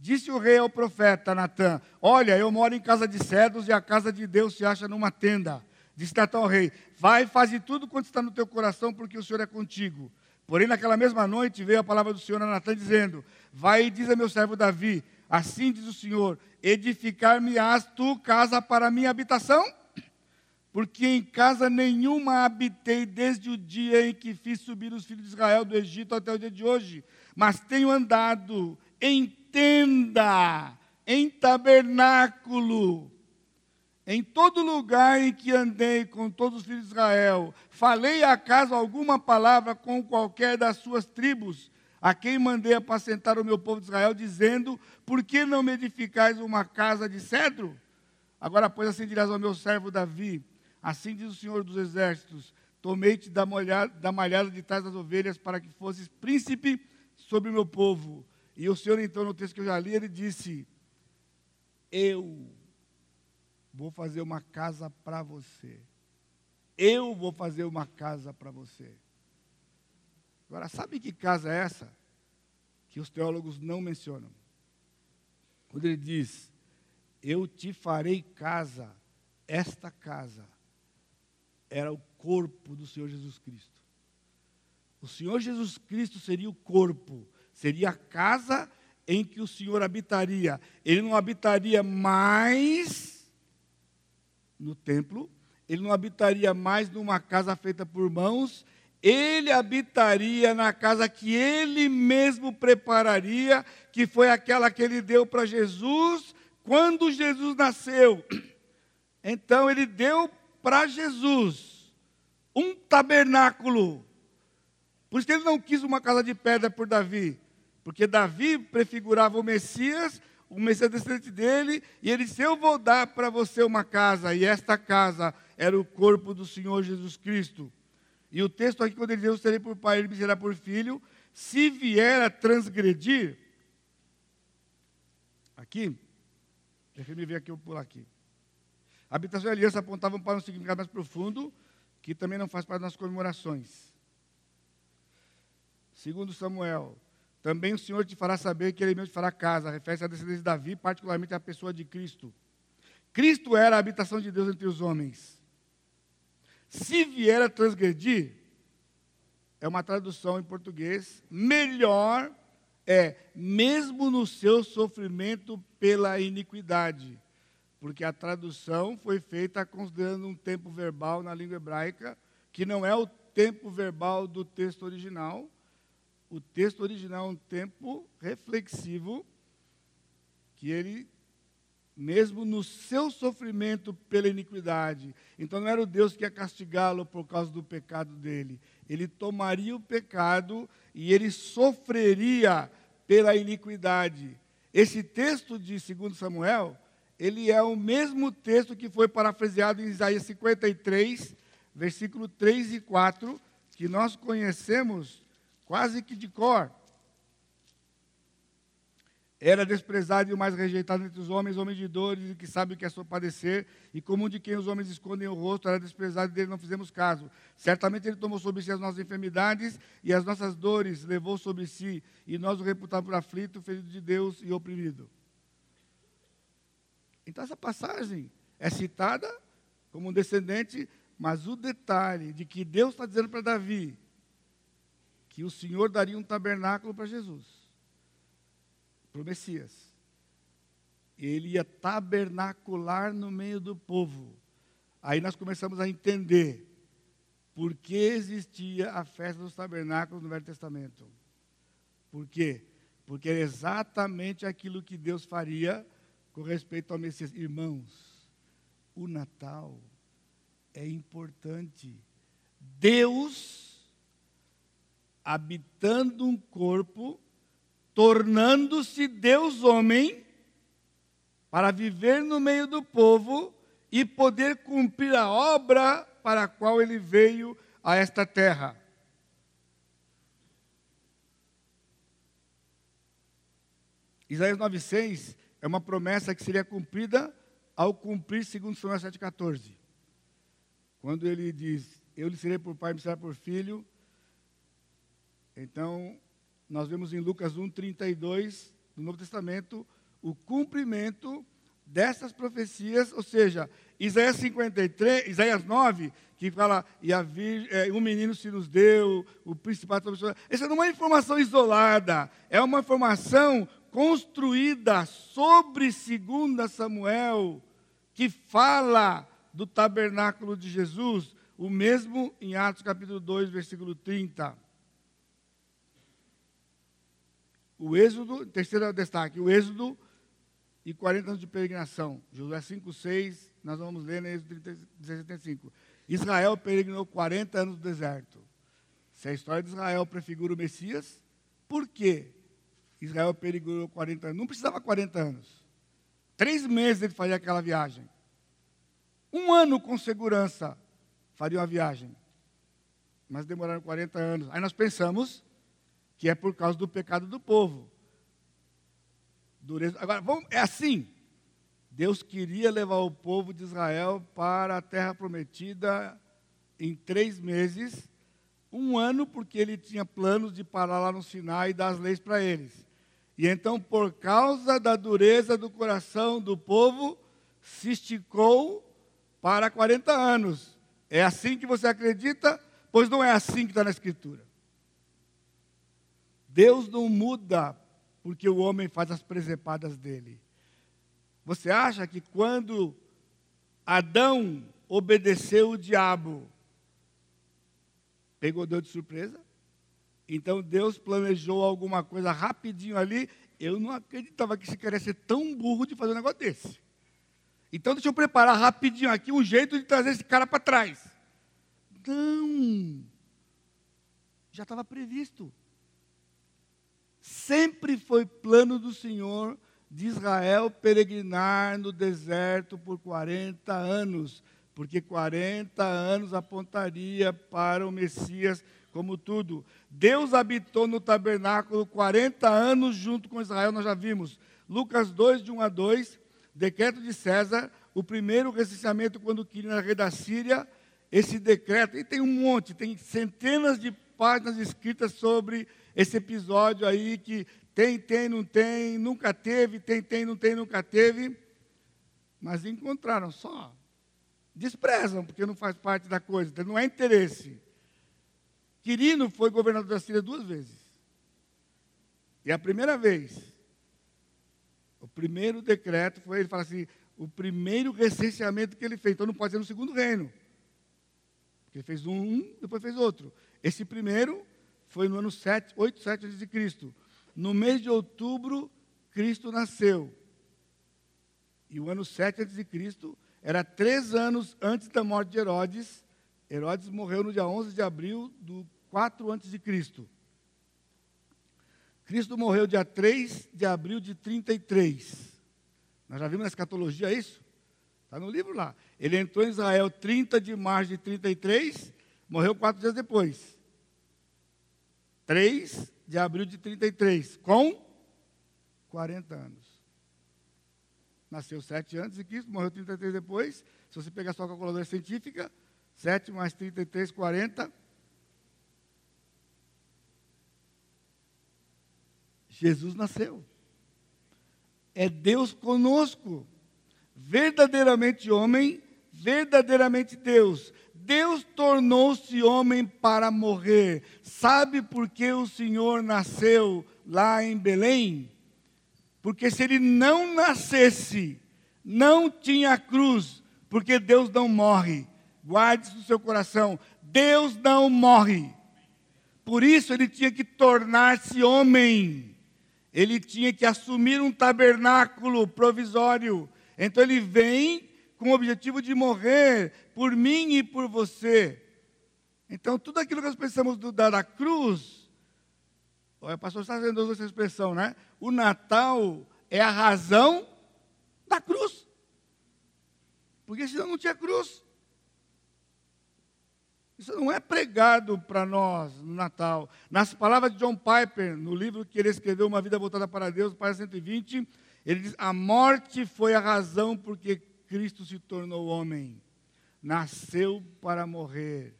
Disse o rei ao profeta Natã: Olha, eu moro em casa de cedros e a casa de Deus se acha numa tenda. Disse Natã ao rei: Vai, faze tudo quanto está no teu coração, porque o Senhor é contigo. Porém, naquela mesma noite veio a palavra do Senhor a Natã dizendo: Vai e diz a meu servo Davi: Assim diz o Senhor: Edificar-me-ás tu casa para minha habitação? Porque em casa nenhuma habitei desde o dia em que fiz subir os filhos de Israel do Egito até o dia de hoje, mas tenho andado em tenda, em tabernáculo, em todo lugar em que andei com todos os filhos de Israel, falei acaso alguma palavra com qualquer das suas tribos, a quem mandei apacentar o meu povo de Israel, dizendo: Por que não me edificais uma casa de cedro? Agora, pois, assim dirás ao meu servo Davi: Assim diz o Senhor dos Exércitos: Tomei-te da, da malhada de trás das ovelhas para que fosses príncipe sobre o meu povo. E o Senhor, então, no texto que eu já li, ele disse: Eu vou fazer uma casa para você. Eu vou fazer uma casa para você. Agora, sabe que casa é essa? Que os teólogos não mencionam. Quando ele diz: Eu te farei casa, esta casa era o corpo do Senhor Jesus Cristo. O Senhor Jesus Cristo seria o corpo Seria a casa em que o Senhor habitaria. Ele não habitaria mais no templo, ele não habitaria mais numa casa feita por mãos, ele habitaria na casa que ele mesmo prepararia, que foi aquela que ele deu para Jesus quando Jesus nasceu. Então ele deu para Jesus um tabernáculo. Por isso ele não quis uma casa de pedra por Davi Porque Davi prefigurava o Messias, o Messias descendente dele, e ele disse: Eu vou dar para você uma casa, e esta casa era o corpo do Senhor Jesus Cristo. E o texto aqui, quando ele diz: Eu serei por pai, ele me será por filho, se vier a transgredir. Aqui, deixa eu ver aqui, eu vou pular aqui. Habitação e aliança apontavam para um significado mais profundo, que também não faz parte das comemorações. Segundo Samuel, também o Senhor te fará saber que Ele mesmo te fará casa. Refere-se à descendência de Davi, particularmente à pessoa de Cristo. Cristo era a habitação de Deus entre os homens. Se vier a transgredir, é uma tradução em português, melhor é, mesmo no seu sofrimento pela iniquidade. Porque a tradução foi feita considerando um tempo verbal na língua hebraica, que não é o tempo verbal do texto original, o texto original é um tempo reflexivo, que ele, mesmo no seu sofrimento pela iniquidade, então não era o Deus que ia castigá-lo por causa do pecado dele, ele tomaria o pecado e ele sofreria pela iniquidade. Esse texto de 2 Samuel, ele é o mesmo texto que foi parafraseado em Isaías 53, versículo 3 e 4, que nós conhecemos quase que de cor. Era desprezado e o mais rejeitado entre os homens, homem de dores, e que sabe o que é só padecer, e como de quem os homens escondem o rosto, era desprezado e dele não fizemos caso. Certamente ele tomou sobre si as nossas enfermidades e as nossas dores levou sobre si, e nós o reputamos por aflito, ferido de Deus e oprimido. Então essa passagem é citada como um descendente, mas o detalhe de que Deus está dizendo para Davi, que o Senhor daria um tabernáculo para Jesus, para o Messias. Ele ia tabernacular no meio do povo. Aí nós começamos a entender por que existia a festa dos tabernáculos no Velho Testamento. Por quê? Porque era exatamente aquilo que Deus faria com respeito ao Messias. Irmãos, o Natal é importante. Deus habitando um corpo, tornando-se Deus homem, para viver no meio do povo e poder cumprir a obra para a qual ele veio a esta terra. Isaías 9,6 é uma promessa que seria cumprida ao cumprir segundo Samuel 7,14. Quando ele diz, eu lhe serei por pai, me será por filho, então, nós vemos em Lucas 1, 32, do Novo Testamento, o cumprimento dessas profecias, ou seja, Isaías 53, Isaías 9, que fala, e a é, um menino se nos deu, o principado sobre Essa não é uma informação isolada, é uma informação construída sobre 2 Samuel, que fala do tabernáculo de Jesus, o mesmo em Atos capítulo 2, versículo 30. O Êxodo, terceiro destaque, o Êxodo e 40 anos de peregrinação. Josué 5, 6, nós vamos ler no Êxodo 35. Israel peregrinou 40 anos no deserto. Se a história de Israel prefigura o Messias, por que Israel peregrinou 40 anos? Não precisava 40 anos. Três meses ele faria aquela viagem. Um ano com segurança faria uma viagem. Mas demoraram 40 anos. Aí nós pensamos que é por causa do pecado do povo. Dureza. Agora, vamos, é assim. Deus queria levar o povo de Israel para a terra prometida em três meses, um ano, porque ele tinha planos de parar lá no Sinai e dar as leis para eles. E então, por causa da dureza do coração do povo, se esticou para 40 anos. É assim que você acredita? Pois não é assim que está na Escritura. Deus não muda porque o homem faz as presepadas dele. Você acha que quando Adão obedeceu o diabo, pegou Deus de surpresa? Então Deus planejou alguma coisa rapidinho ali. Eu não acreditava que se queria ser tão burro de fazer um negócio desse. Então deixa eu preparar rapidinho aqui um jeito de trazer esse cara para trás. Não. Já estava previsto. Sempre foi plano do Senhor de Israel peregrinar no deserto por 40 anos, porque 40 anos apontaria para o Messias como tudo. Deus habitou no tabernáculo 40 anos junto com Israel, nós já vimos. Lucas 2, de 1 a 2, decreto de César, o primeiro recenseamento quando Quirino era rei da Síria, esse decreto, e tem um monte, tem centenas de páginas escritas sobre esse episódio aí que tem, tem, não tem, nunca teve, tem, tem, não tem, nunca teve. Mas encontraram só. Desprezam, porque não faz parte da coisa, não é interesse. Quirino foi governador da Síria duas vezes. E a primeira vez, o primeiro decreto foi, ele fala assim, o primeiro recenseamento que ele fez. Então não pode ser no segundo reino. Porque ele fez um, depois fez outro. Esse primeiro foi no ano 7, 8, 7 a.C. No mês de outubro, Cristo nasceu. E o ano 7 a.C. era três anos antes da morte de Herodes. Herodes morreu no dia 11 de abril do 4 a.C. Cristo morreu dia 3 de abril de 33. Nós já vimos na escatologia isso? Está no livro lá. Ele entrou em Israel 30 de março de 33, morreu quatro dias depois. 3 de abril de 33, com 40 anos. Nasceu 7 anos de Cristo, morreu 33 depois. Se você pegar sua calculadora científica, 7 mais 33, 40. Jesus nasceu. É Deus conosco. Verdadeiramente homem, verdadeiramente Deus. Deus tornou-se homem para morrer. Sabe por que o Senhor nasceu lá em Belém? Porque se ele não nascesse, não tinha cruz, porque Deus não morre. Guarde isso no seu coração. Deus não morre. Por isso ele tinha que tornar-se homem. Ele tinha que assumir um tabernáculo provisório. Então ele vem com o objetivo de morrer por mim e por você. Então, tudo aquilo que nós pensamos do, da, da cruz, o pastor está usando essa expressão, né? O Natal é a razão da cruz. Porque senão não tinha cruz. Isso não é pregado para nós no Natal. Nas palavras de John Piper, no livro que ele escreveu, Uma Vida Voltada para Deus, para 120, ele diz: A morte foi a razão porque Cristo se tornou homem. Nasceu para morrer.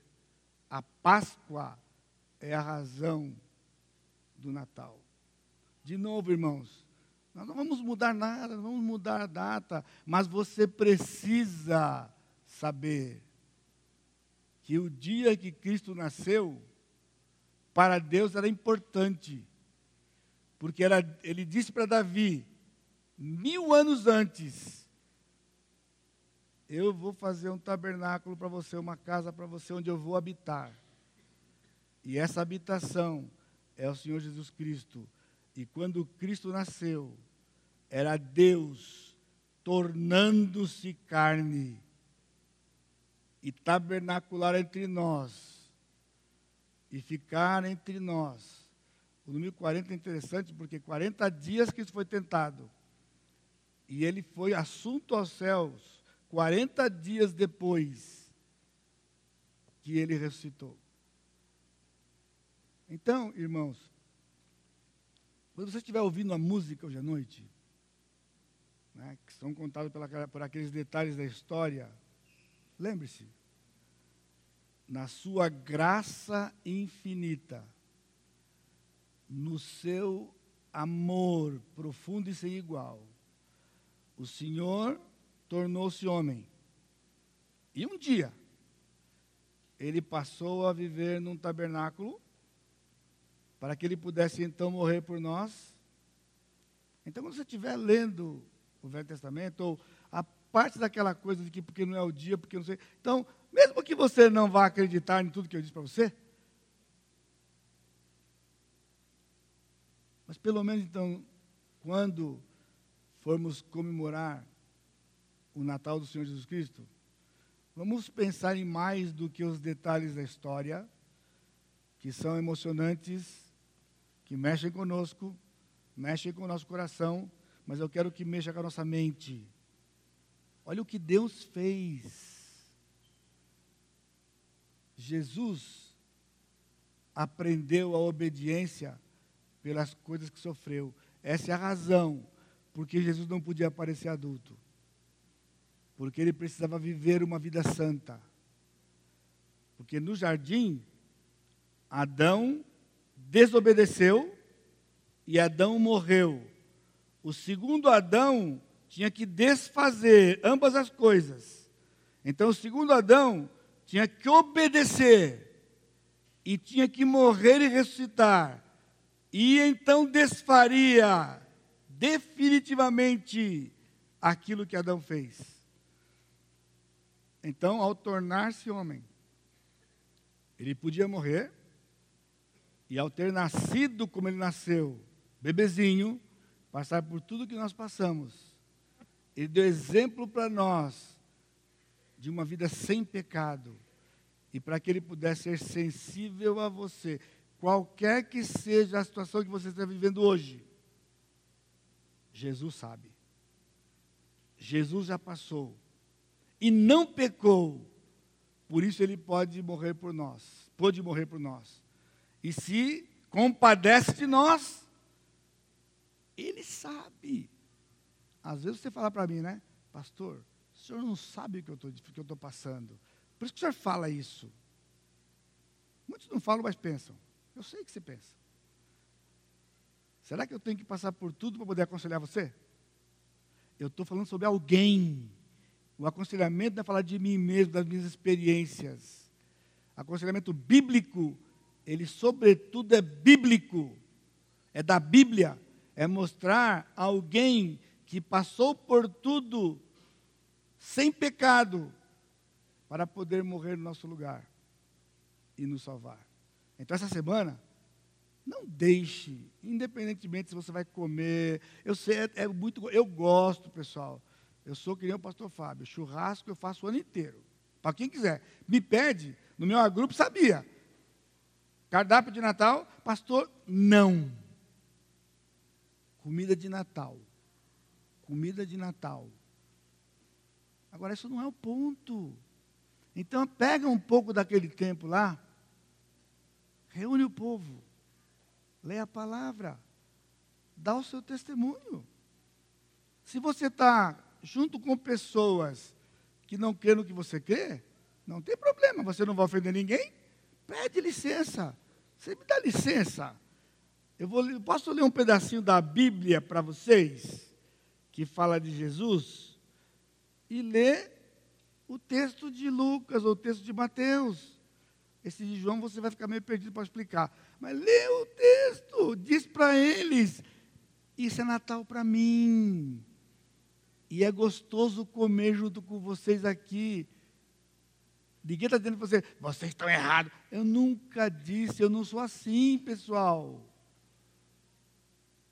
A Páscoa é a razão do Natal. De novo, irmãos, nós não vamos mudar nada, não vamos mudar a data, mas você precisa saber que o dia que Cristo nasceu, para Deus era importante, porque era, ele disse para Davi, mil anos antes, eu vou fazer um tabernáculo para você, uma casa para você, onde eu vou habitar. E essa habitação é o Senhor Jesus Cristo. E quando Cristo nasceu, era Deus tornando-se carne e tabernacular entre nós e ficar entre nós. O número 40 é interessante porque 40 dias que isso foi tentado e ele foi assunto aos céus 40 dias depois que ele ressuscitou. Então, irmãos, quando você estiver ouvindo a música hoje à noite, né, que são contados pela, por aqueles detalhes da história, lembre-se, na sua graça infinita, no seu amor profundo e sem igual, o Senhor tornou-se homem. E um dia, ele passou a viver num tabernáculo, para que ele pudesse então morrer por nós. Então, quando você estiver lendo o Velho Testamento, ou a parte daquela coisa de que porque não é o dia, porque não sei. Então, mesmo que você não vá acreditar em tudo que eu disse para você, mas pelo menos então, quando formos comemorar o Natal do Senhor Jesus Cristo, vamos pensar em mais do que os detalhes da história, que são emocionantes, que mexem conosco, mexem com o nosso coração, mas eu quero que mexa com a nossa mente. Olha o que Deus fez. Jesus aprendeu a obediência pelas coisas que sofreu. Essa é a razão porque Jesus não podia aparecer adulto. Porque ele precisava viver uma vida santa. Porque no jardim, Adão desobedeceu e Adão morreu. O segundo Adão tinha que desfazer ambas as coisas. Então, o segundo Adão tinha que obedecer e tinha que morrer e ressuscitar. E então desfaria definitivamente aquilo que Adão fez. Então, ao tornar-se homem, ele podia morrer, e ao ter nascido como ele nasceu, bebezinho, passar por tudo que nós passamos, ele deu exemplo para nós de uma vida sem pecado, e para que ele pudesse ser sensível a você, qualquer que seja a situação que você está vivendo hoje, Jesus sabe. Jesus já passou e não pecou por isso ele pode morrer por nós, pode morrer por nós. E se compadece de nós, ele sabe. Às vezes você fala para mim, né, pastor, o senhor não sabe o que eu estou passando. Por isso que o senhor fala isso. Muitos não falam, mas pensam. Eu sei que você pensa. Será que eu tenho que passar por tudo para poder aconselhar você? Eu estou falando sobre alguém o aconselhamento não é falar de mim mesmo, das minhas experiências. Aconselhamento bíblico, ele sobretudo é bíblico. É da Bíblia. É mostrar alguém que passou por tudo sem pecado para poder morrer no nosso lugar e nos salvar. Então essa semana não deixe, independentemente se você vai comer. Eu sei, é, é muito. Eu gosto, pessoal. Eu sou que nem o pastor Fábio. Churrasco eu faço o ano inteiro. Para quem quiser. Me pede, no meu grupo sabia. Cardápio de Natal, pastor, não. Comida de Natal. Comida de Natal. Agora, isso não é o ponto. Então, pega um pouco daquele tempo lá, reúne o povo, lê a palavra, dá o seu testemunho. Se você está junto com pessoas que não creem no que você crê, não tem problema, você não vai ofender ninguém. Pede licença. Você me dá licença. Eu vou, posso ler um pedacinho da Bíblia para vocês, que fala de Jesus, e ler o texto de Lucas ou o texto de Mateus. Esse de João você vai ficar meio perdido para explicar. Mas lê o texto, diz para eles: Isso é Natal para mim. E é gostoso comer junto com vocês aqui. Ninguém está dizendo para você, vocês estão errados. Eu nunca disse, eu não sou assim, pessoal.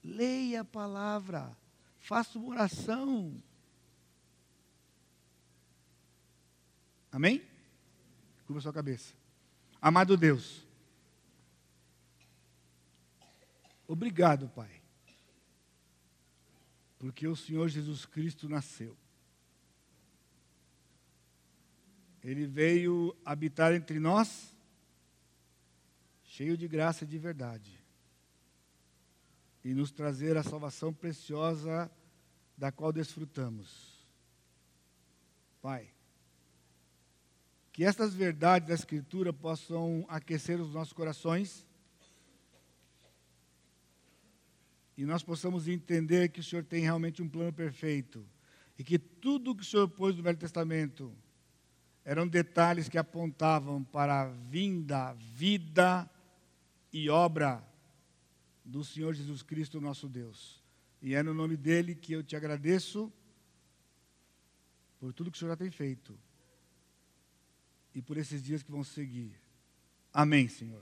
Leia a palavra, faça uma oração. Amém? Curva sua cabeça. Amado Deus, obrigado, Pai porque o Senhor Jesus Cristo nasceu. Ele veio habitar entre nós, cheio de graça e de verdade, e nos trazer a salvação preciosa da qual desfrutamos. Pai, que estas verdades da Escritura possam aquecer os nossos corações e nós possamos entender que o Senhor tem realmente um plano perfeito e que tudo que o Senhor pôs no Velho Testamento eram detalhes que apontavam para a vinda, vida e obra do Senhor Jesus Cristo, nosso Deus. E é no nome dele que eu te agradeço por tudo que o Senhor já tem feito e por esses dias que vão seguir. Amém, Senhor.